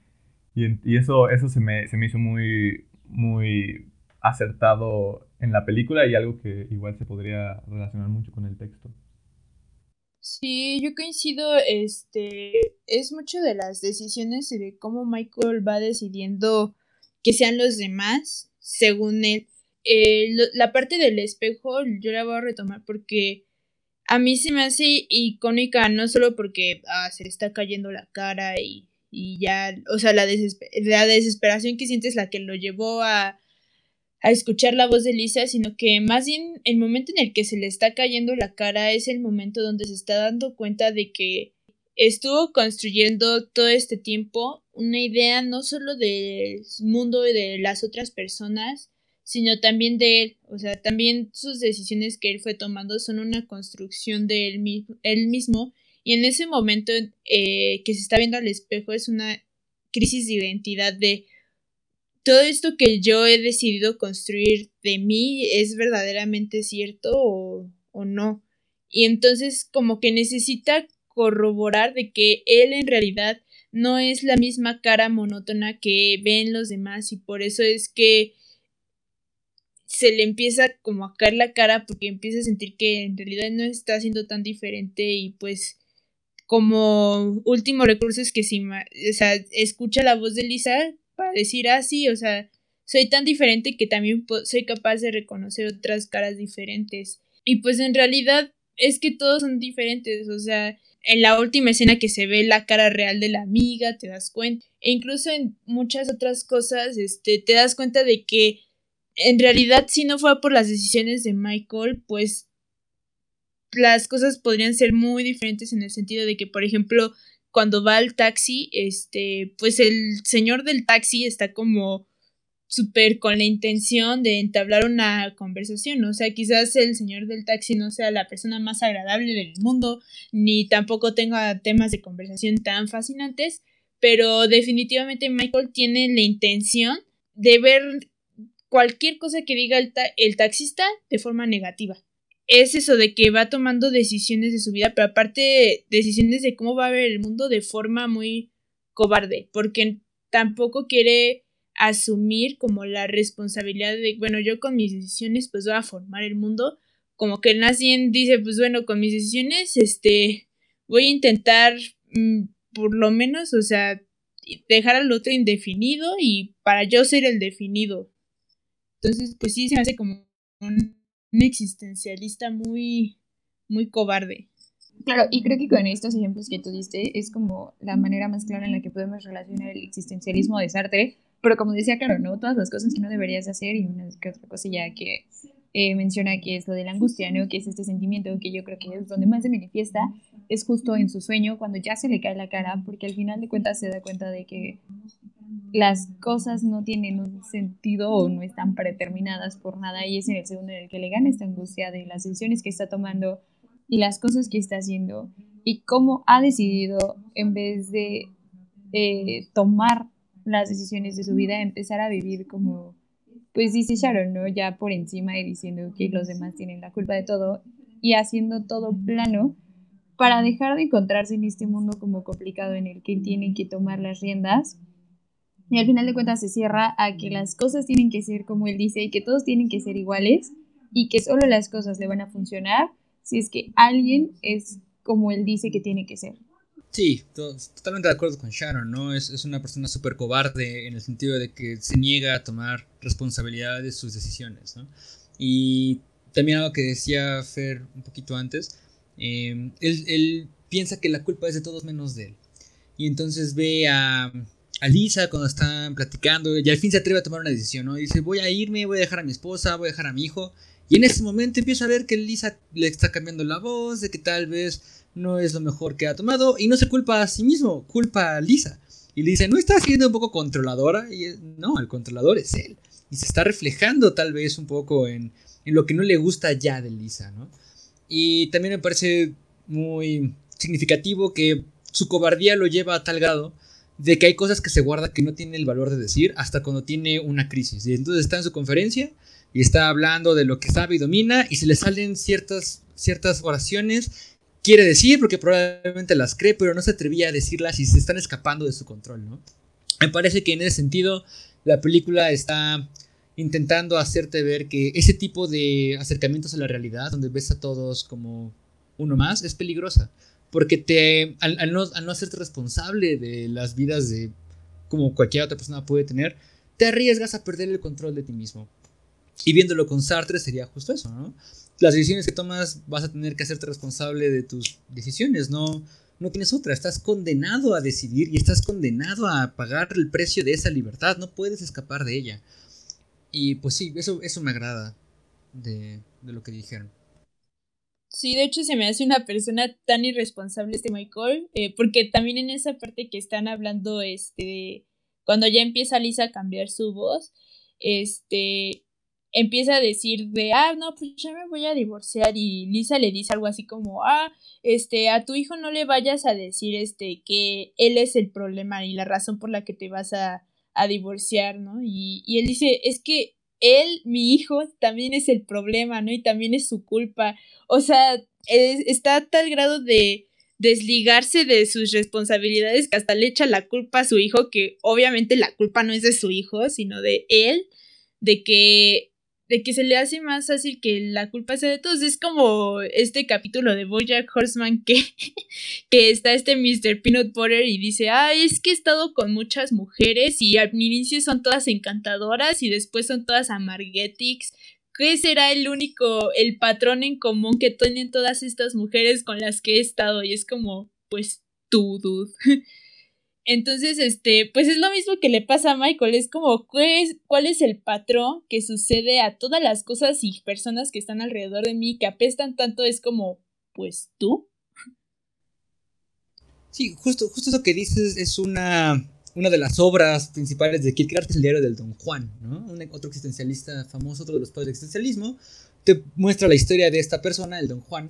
Y, y eso, eso se, me, se me hizo muy, muy acertado en la película y algo que igual se podría relacionar mucho con el texto. Sí, yo coincido, este, es mucho de las decisiones y de cómo Michael va decidiendo que sean los demás, según él. Eh, la parte del espejo yo la voy a retomar porque a mí se me hace icónica, no solo porque ah, se le está cayendo la cara y, y ya, o sea, la, desesperación que sientes la que lo llevó a a escuchar la voz de Lisa, sino que más bien el momento en el que se le está cayendo la cara es el momento donde se está dando cuenta de que estuvo construyendo todo este tiempo una idea no solo del mundo y de las otras personas, sino también de él. O sea, también sus decisiones que él fue tomando son una construcción de él, él mismo. Y en ese momento eh, que se está viendo al espejo es una crisis de identidad de todo esto que yo he decidido construir de mí es verdaderamente cierto o, o no. Y entonces como que necesita corroborar de que él en realidad no es la misma cara monótona que ven los demás y por eso es que se le empieza como a caer la cara porque empieza a sentir que en realidad no está siendo tan diferente y pues como último recurso es que si o sea, escucha la voz de Lisa para decir, ah, sí, o sea, soy tan diferente que también soy capaz de reconocer otras caras diferentes. Y pues en realidad es que todos son diferentes, o sea, en la última escena que se ve la cara real de la amiga, te das cuenta, e incluso en muchas otras cosas, este, te das cuenta de que en realidad si no fuera por las decisiones de Michael, pues las cosas podrían ser muy diferentes en el sentido de que, por ejemplo, cuando va al taxi, este, pues el señor del taxi está como súper con la intención de entablar una conversación, o sea, quizás el señor del taxi no sea la persona más agradable del mundo, ni tampoco tenga temas de conversación tan fascinantes, pero definitivamente Michael tiene la intención de ver cualquier cosa que diga el, el taxista de forma negativa es eso de que va tomando decisiones de su vida, pero aparte decisiones de cómo va a ver el mundo de forma muy cobarde, porque tampoco quiere asumir como la responsabilidad de, bueno, yo con mis decisiones pues voy a formar el mundo, como que nadie dice, pues bueno, con mis decisiones, este, voy a intentar mm, por lo menos, o sea, dejar al otro indefinido y para yo ser el definido. Entonces, pues sí, se hace como un un existencialista muy, muy cobarde. Claro, y creo que con estos ejemplos que tú diste es como la manera más clara en la que podemos relacionar el existencialismo de Sartre, pero como decía, claro, ¿no? Todas las cosas que no deberías hacer y una que otra cosilla que eh, menciona que es lo de la angustia, ¿no? Que es este sentimiento que yo creo que es donde más se manifiesta, es justo en su sueño, cuando ya se le cae la cara, porque al final de cuentas se da cuenta de que las cosas no tienen un sentido o no están predeterminadas por nada y es en el segundo en el que le gana esta angustia de las decisiones que está tomando y las cosas que está haciendo y cómo ha decidido en vez de eh, tomar las decisiones de su vida empezar a vivir como pues dice Sharon, ¿no? Ya por encima y diciendo que los demás tienen la culpa de todo y haciendo todo plano para dejar de encontrarse en este mundo como complicado en el que tienen que tomar las riendas. Y al final de cuentas se cierra a que las cosas tienen que ser como él dice y que todos tienen que ser iguales y que solo las cosas le van a funcionar si es que alguien es como él dice que tiene que ser. Sí, totalmente de acuerdo con Sharon, ¿no? Es, es una persona súper cobarde en el sentido de que se niega a tomar responsabilidad de sus decisiones, ¿no? Y también algo que decía Fer un poquito antes, Em, él, piensa que la culpa es de todos menos de él. Y entonces ve a, a Lisa cuando están platicando y al fin se atreve a tomar una decisión, ¿no? dice, voy a irme, voy a dejar a mi esposa, voy a dejar a mi hijo. Y en ese momento empieza a ver que Lisa le está cambiando la voz, de que tal vez no es lo mejor que ha tomado y no se culpa a sí mismo, culpa a Lisa. Y le dice, ¿no está siendo un poco controladora? Y no, el controlador es él. Y se está reflejando tal vez un poco en, en lo que no le gusta ya de Lisa, ¿no? Y también me parece muy significativo que su cobardía lo lleva a tal grado de que hay cosas que se guarda que no tiene el valor de decir hasta cuando tiene una crisis. Y entonces está en su conferencia y está hablando de lo que sabe y domina y se le salen ciertas, ciertas oraciones. Quiere decir porque probablemente las cree, pero no se atrevía a decirlas y se están escapando de su control, ¿no? Me parece que en ese sentido la película está intentando hacerte ver que ese tipo de acercamientos a la realidad, donde ves a todos como uno más, es peligrosa. Porque te, al, no, al no hacerte responsable de las vidas de como cualquier otra persona puede tener, te arriesgas a perder el control de ti mismo. Y viéndolo con Sartre sería justo eso, ¿no? Las decisiones que tomas vas a tener que hacerte responsable de tus decisiones, no, no tienes otra, estás condenado a decidir y estás condenado a pagar el precio de esa libertad, no puedes escapar de ella. Y pues sí, eso, eso me agrada de, lo que dijeron. Sí, de hecho se me hace una persona tan irresponsable este Michael, eh, porque también en esa parte que están hablando, este, cuando ya empieza Lisa a cambiar su voz, este, empieza a decir de, ah, no, pues ya me voy a divorciar y Lisa le dice algo así como, ah, este, a tu hijo no le vayas a decir, este, que él es el problema y la razón por la que te vas a, a divorciar, ¿no? Y, y él dice, es que él, mi hijo, también es el problema, ¿no? Y también es su culpa. O sea, está a tal grado de desligarse de sus responsabilidades que hasta le echa la culpa a su hijo, que obviamente la culpa no es de su hijo, sino de él, de que de que se le hace más fácil que la culpa sea de todos. Es como este capítulo de Bojack Horseman que, (laughs) que está este Mr. Peanut Butter y dice, ah, es que he estado con muchas mujeres y al inicio son todas encantadoras y después son todas amargetics. ¿Qué será el único, el patrón en común que tienen todas estas mujeres con las que he estado? Y es como, pues tú, dude. (laughs) Entonces, este, pues es lo mismo que le pasa a Michael, es como cuál es, cuál es el patrón que sucede a todas las cosas y personas que están alrededor de mí que apestan tanto, es como, pues tú. Sí, justo, justo eso que dices es una, una de las obras principales de Kierkegaard, que es el diario del Don Juan, ¿no? Un, otro existencialista famoso, otro de los padres del existencialismo, te muestra la historia de esta persona, el Don Juan,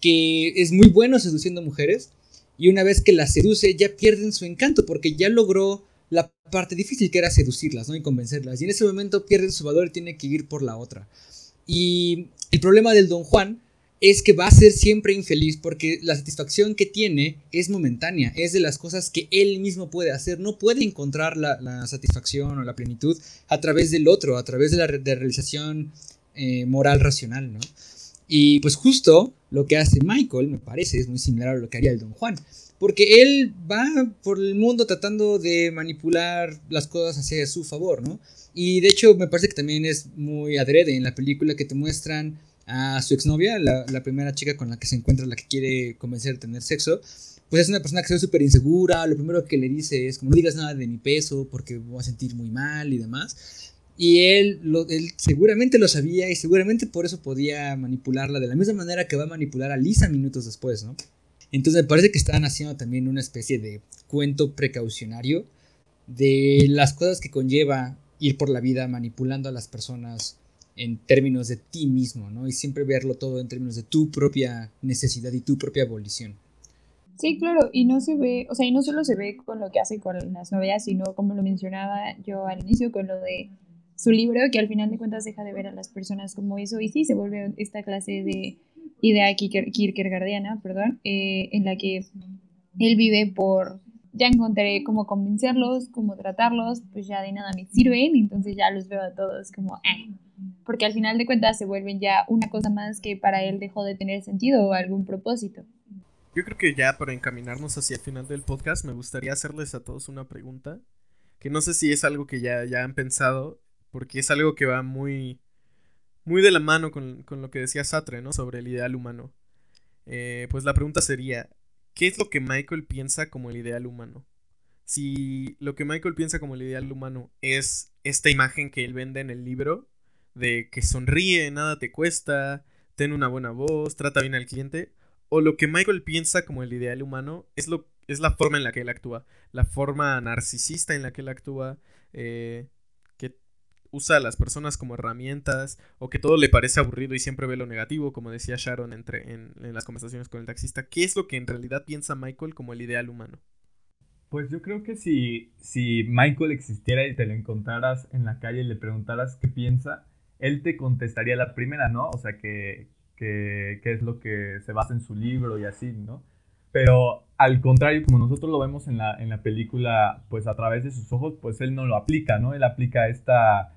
que es muy bueno seduciendo mujeres, y una vez que las seduce ya pierden su encanto porque ya logró la parte difícil que era seducirlas, ¿no? Y convencerlas. Y en ese momento pierden su valor y tiene que ir por la otra. Y el problema del Don Juan es que va a ser siempre infeliz porque la satisfacción que tiene es momentánea, es de las cosas que él mismo puede hacer, no puede encontrar la, satisfacción o la plenitud a través del otro, a través de la realización eh, moral racional. Y pues justo lo que hace Michael, me parece, es muy similar a lo que haría el Don Juan. Porque él va por el mundo tratando de manipular las cosas hacia su favor, ¿no? Y de hecho me parece que también es muy adrede en la película que te muestran a su exnovia, la, primera chica con la que se encuentra, la que quiere convencer de tener sexo. Pues es una persona que se ve súper insegura, lo primero que le dice es como no digas nada de mi peso porque voy a sentir muy mal y demás. Y él, él seguramente lo sabía y seguramente por eso podía manipularla de la misma manera que va a manipular a Lisa minutos después, ¿no? Entonces me parece que están haciendo también una especie de cuento precaucionario de las cosas que conlleva ir por la vida manipulando a las personas en términos de ti mismo, ¿no? Y siempre verlo todo en términos de tu propia necesidad y tu propia abolición. Sí, claro, y no se ve, o sea, y no solo se ve con lo que hace con las novelas, sino como lo mencionaba yo al inicio, con lo de su libro, que al final de cuentas deja de ver a las personas como eso y sí se vuelve esta clase de idea Kierkegaard- kierkegaardiana, perdón, eh, en la que él vive por, ya encontré cómo convencerlos, cómo tratarlos, pues ya de nada me sirven, entonces ya los veo a todos como, eh, porque al final de cuentas se vuelven ya una cosa más que para él dejó de tener sentido o algún propósito. Yo creo que ya para encaminarnos hacia el final del podcast, me gustaría hacerles a todos una pregunta. Que no sé si es algo que ya, ya han pensado, porque es algo que va muy, muy de la mano con, con lo que decía Sartre, ¿no? Sobre el ideal humano. Eh, pues la pregunta sería, ¿qué es lo que Michael piensa como el ideal humano? Si lo que Michael piensa como el ideal humano es esta imagen que él vende en el libro, de que sonríe, nada te cuesta, ten una buena voz, trata bien al cliente, o lo que Michael piensa como el ideal humano es, lo, es la forma en la que él actúa, la forma narcisista en la que él actúa, eh, usa a las personas como herramientas, o que todo le parece aburrido y siempre ve lo negativo, como decía Sharon entre, en, las conversaciones con el taxista. ¿Qué es lo que en realidad piensa Michael como el ideal humano? Pues yo creo que si, si Michael existiera y te lo encontraras en la calle y le preguntaras qué piensa, él te contestaría la primera, ¿no? O sea, que, que, que es lo que se basa en su libro y así, ¿no? Pero al contrario, como nosotros lo vemos en la, en la película, pues a través de sus ojos, pues él no lo aplica, ¿no? Él aplica esta,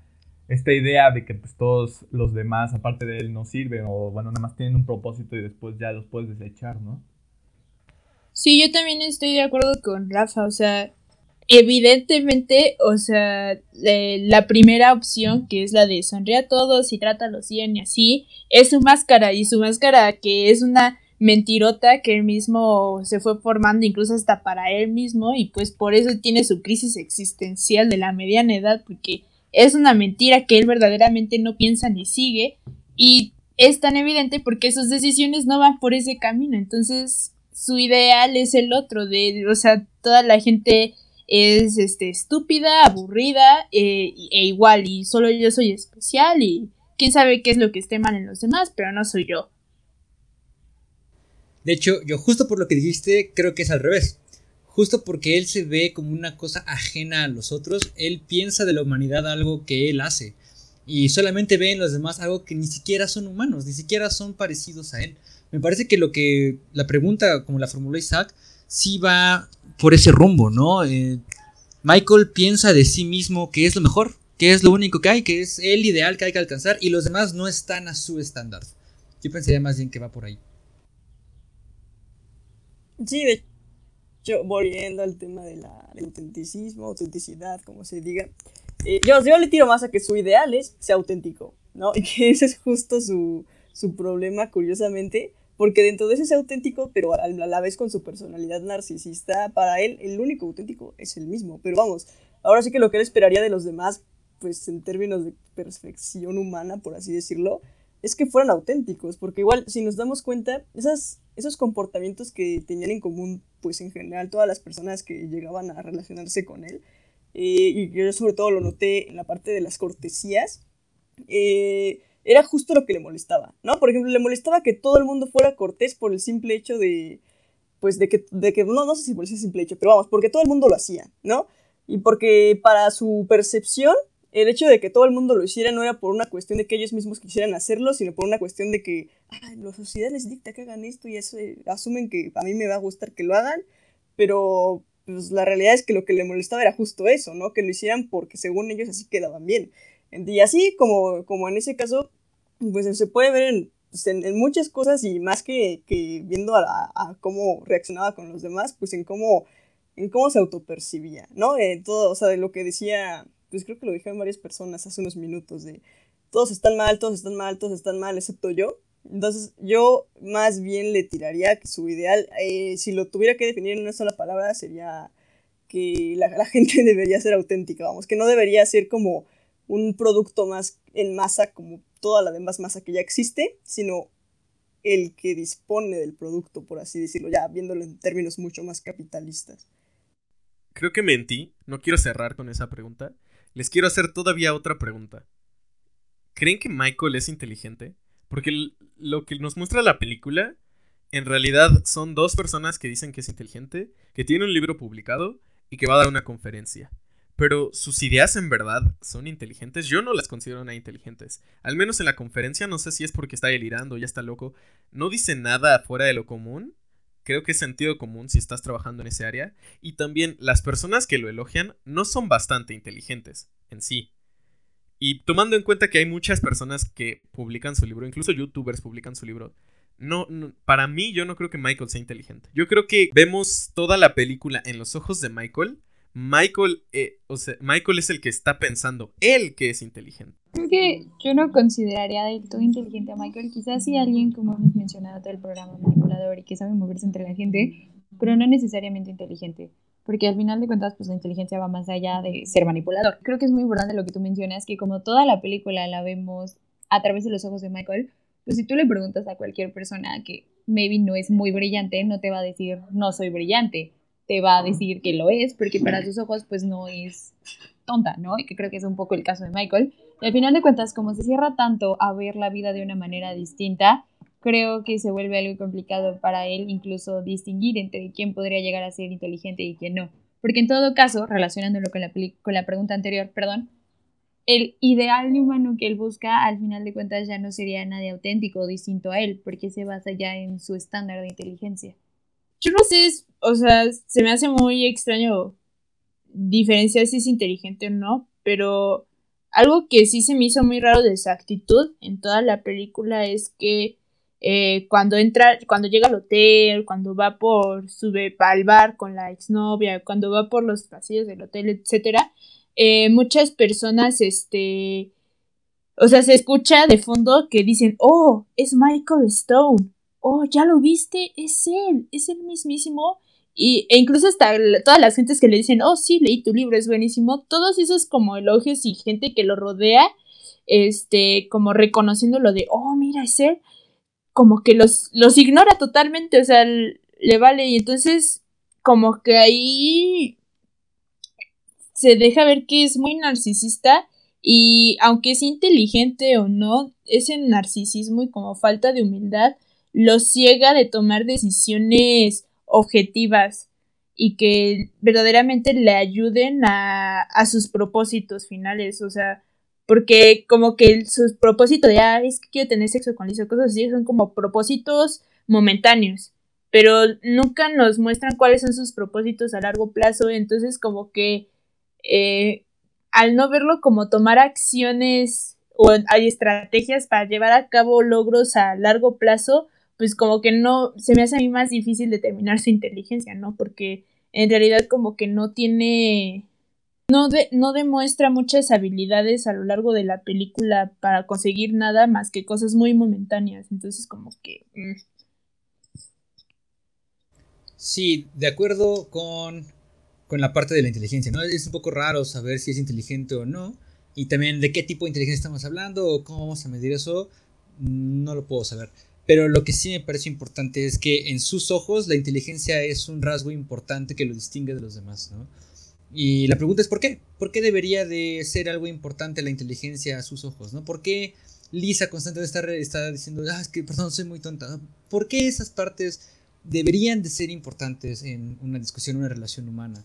esta idea de que pues todos los demás, aparte de él, no sirven o, bueno, nada más tienen un propósito y después ya los puedes desechar, ¿no? Sí, yo también estoy de acuerdo con Rafa, o sea, evidentemente, o sea, eh, la primera opción, que es la de sonríe a todos y trátalos bien y así, es su máscara, y su máscara que es una mentirota que él mismo se fue formando incluso hasta para él mismo y pues por eso tiene su crisis existencial de la mediana edad porque es una mentira que él verdaderamente no piensa ni sigue y es tan evidente porque sus decisiones no van por ese camino entonces su ideal es el otro de o sea toda la gente es este estúpida aburrida eh, e igual y solo yo soy especial y quién sabe qué es lo que esté mal en los demás pero no soy yo De hecho, yo justo por lo que dijiste, creo que es al revés. Justo porque él se ve como una cosa ajena a los otros, él piensa de la humanidad algo que él hace. Y solamente ve en los demás algo que ni siquiera son humanos, ni siquiera son parecidos a él. Me parece que lo que la pregunta, como la formuló Isaac, sí va por ese rumbo, ¿no? Eh, Michael piensa de sí mismo que es lo mejor, que es lo único que hay, que es el ideal que hay que alcanzar y los demás no están a su estándar. Yo pensaría más bien que va por ahí. Sí, de hecho, volviendo al tema de del autenticismo, autenticidad, como se diga, eh, yo, yo le tiro más a que su ideal es ser auténtico, ¿no? (laughs) Y que ese es justo su, su problema, curiosamente, porque dentro de ese es auténtico, pero a la vez con su personalidad narcisista, para él el único auténtico es el mismo. Pero vamos, ahora sí que lo que él esperaría de los demás, pues en términos de perfección humana, por así decirlo, es que fueran auténticos, porque igual si nos damos cuenta, esas, esos comportamientos que tenían en común, pues en general todas las personas que llegaban a relacionarse con él, eh, y yo sobre todo lo noté en la parte de las cortesías, eh, era justo lo que le molestaba, ¿no? Por ejemplo, le molestaba que todo el mundo fuera cortés por el simple hecho de, pues de que, de que no, no sé si por ese simple hecho, pero vamos, porque todo el mundo lo hacía, ¿no? Y porque para su percepción, el hecho de que todo el mundo lo hiciera no era por una cuestión de que ellos mismos quisieran hacerlo, sino por una cuestión de que la sociedad les dicta que hagan esto y eso, eh, asumen que a mí me va a gustar que lo hagan, pero pues la realidad es que lo que le molestaba era justo eso, ¿no? Que lo hicieran porque según ellos así quedaban bien. Y así como, como en ese caso, pues se puede ver en, pues, en, en muchas cosas y más que, que viendo a, a, a, cómo reaccionaba con los demás, pues en cómo, en cómo se autopercibía, ¿no? Eh, todo, o sea, de lo que decía, pues creo que lo dijeron varias personas hace unos minutos, de todos están mal, todos están mal, todos están mal, excepto yo. Entonces yo más bien le tiraría que su ideal, eh, si lo tuviera que definir en una sola palabra, sería que la, la (laughs) gente debería ser auténtica, vamos, que no debería ser como un producto más en masa como toda la demás masa que ya existe, sino el que dispone del producto, por así decirlo, ya viéndolo en términos mucho más capitalistas. Creo que mentí, no quiero cerrar con esa pregunta. Les quiero hacer todavía otra pregunta. ¿Creen que Michael es inteligente? Porque lo que nos muestra la película, en realidad son dos personas que dicen que es inteligente, que tiene un libro publicado y que va a dar una conferencia. Pero sus ideas en verdad son inteligentes. Yo no las considero nada inteligentes. Al menos en la conferencia, no sé si es porque está delirando, ya está loco. No dice nada fuera de lo común. Creo que es sentido común si estás trabajando en ese área. Y también las personas que lo elogian no son bastante inteligentes en sí. Y tomando en cuenta que hay muchas personas que publican su libro, incluso youtubers publican su libro, no, para mí yo no creo que Michael sea inteligente. Yo creo que vemos toda la película en los ojos de Michael. Michael, eh, o sea, Michael es el que está pensando, él que es inteligente. Creo que yo no consideraría del todo inteligente a Michael. Quizás sí alguien, como hemos mencionado todo el programa, manipulador y que sabe moverse entre la gente, pero no necesariamente inteligente. Porque al final de cuentas, pues la inteligencia va más allá de ser manipulador. Creo que es muy importante lo que tú mencionas, que como toda la película la vemos a través de los ojos de Michael, pues si tú le preguntas a cualquier persona que maybe no es muy brillante, no te va a decir no soy brillante, te va a decir que lo es, porque para sus ojos pues no es tonta, ¿no? Y que creo que es un poco el caso de Michael. Y al final de cuentas, como se cierra tanto a ver la vida de una manera distinta, creo que se vuelve algo complicado para él incluso distinguir entre quién podría llegar a ser inteligente y quién no. Porque en todo caso, relacionándolo con la, con la pregunta anterior, perdón, el ideal humano que él busca, al final de cuentas, ya no sería nadie auténtico o distinto a él, porque se basa ya en su estándar de inteligencia. Yo no sé, o sea, se me hace muy extraño diferenciar si es inteligente o no, pero algo que sí se me hizo muy raro de esa actitud en toda la película es que eh, cuando entra, cuando llega al hotel, cuando va por, sube al bar con la exnovia, cuando va por los pasillos del hotel, etcétera, eh, muchas personas, este, o sea, se escucha de fondo que dicen, oh, es Michael Stone, oh, ya lo viste, es él, es el mismísimo. Y, e incluso hasta todas las gentes que le dicen, oh, sí, leí tu libro, es buenísimo. Todos esos como elogios y gente que lo rodea, este, como reconociéndolo de, oh, mira, es él, como que los, los ignora totalmente, o sea, le vale. Y entonces, como que ahí se deja ver que es muy narcisista y aunque es inteligente o no, ese narcisismo y como falta de humildad lo ciega de tomar decisiones objetivas y que verdaderamente le ayuden a, a sus propósitos finales, o sea, porque como que sus propósitos de, ah, es que quiero tener sexo con Lisa, cosas así, son como propósitos momentáneos, pero nunca nos muestran cuáles son sus propósitos a largo plazo, entonces como que eh, al no verlo como tomar acciones o hay estrategias para llevar a cabo logros a largo plazo, pues como que no, se me hace a mí más difícil determinar su inteligencia, ¿no? Porque en realidad como que no tiene, no, no demuestra muchas habilidades a lo largo de la película para conseguir nada más que cosas muy momentáneas, entonces como que... Mm. Sí, de acuerdo con con la parte de la inteligencia, ¿no? Es un poco raro saber si es inteligente o no. Y también de qué tipo de inteligencia estamos hablando o cómo vamos a medir eso, no lo puedo saber. Pero lo que sí me parece importante es que en sus ojos la inteligencia es un rasgo importante que lo distingue de los demás, ¿no? Y la pregunta es ¿por qué? ¿Por qué debería de ser algo importante la inteligencia a sus ojos, ¿no? ¿Por qué Lisa constantemente está, está diciendo, ah, es que, perdón, soy muy tonta? ¿Por qué esas partes deberían de ser importantes en una discusión, una relación humana?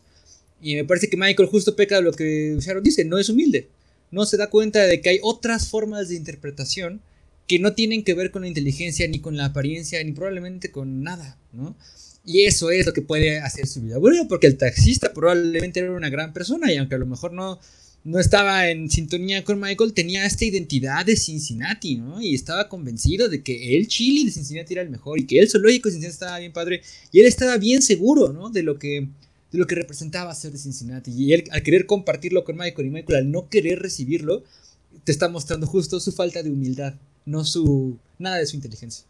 Y me parece que Michael justo peca de lo que Sharon dice, no es humilde. No se da cuenta de que hay otras formas de interpretación que no tienen que ver con la inteligencia, ni con la apariencia, ni probablemente con nada, ¿no? Y eso es lo que puede hacer su vida bueno, porque el taxista probablemente era una gran persona y aunque a lo mejor no, no estaba en sintonía con Michael, tenía esta identidad de Cincinnati, ¿no? Y estaba convencido de que el chili de Cincinnati era el mejor y que el zoológico de Cincinnati estaba bien padre y él estaba bien seguro, ¿no? De lo que de lo que representaba ser de Cincinnati. Y él, al querer compartirlo con Michael y Michael al no querer recibirlo, te está mostrando justo su falta de humildad, no su. nada de su inteligencia.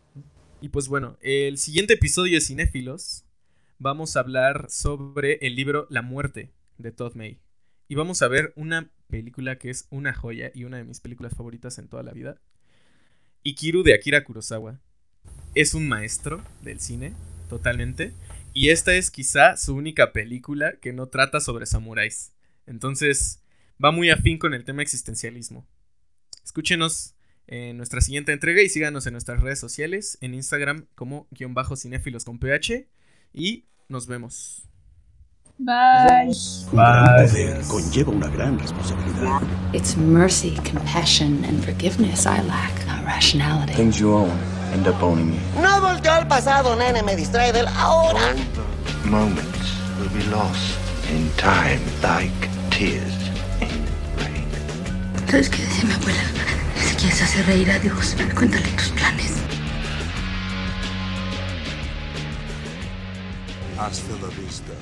Y pues bueno, el siguiente episodio de Cinéfilos vamos a hablar sobre el libro La muerte de Todd May. Y vamos a ver una película que es una joya y una de mis películas favoritas en toda la vida. Ikiru de Akira Kurosawa. Es un maestro del cine, totalmente. Y esta es quizá su única película que no trata sobre samuráis. Entonces, va muy afín con el tema existencialismo. Escúchenos en nuestra siguiente entrega y síganos en nuestras redes sociales, en Instagram como guion bajo cinéfilos con ph. Y nos vemos. Bye. Bye. Conlleva una gran responsabilidad. It's mercy, compassion, and forgiveness I lack, not rationality. Things you own end up owning you. No volteo al pasado, nene, me distrae del ahora. Moments will be lost in time like tears. ¿Sabes qué decía mi abuela? Si quieres hacer reír a Dios, cuéntale tus planes. Hasta la vista.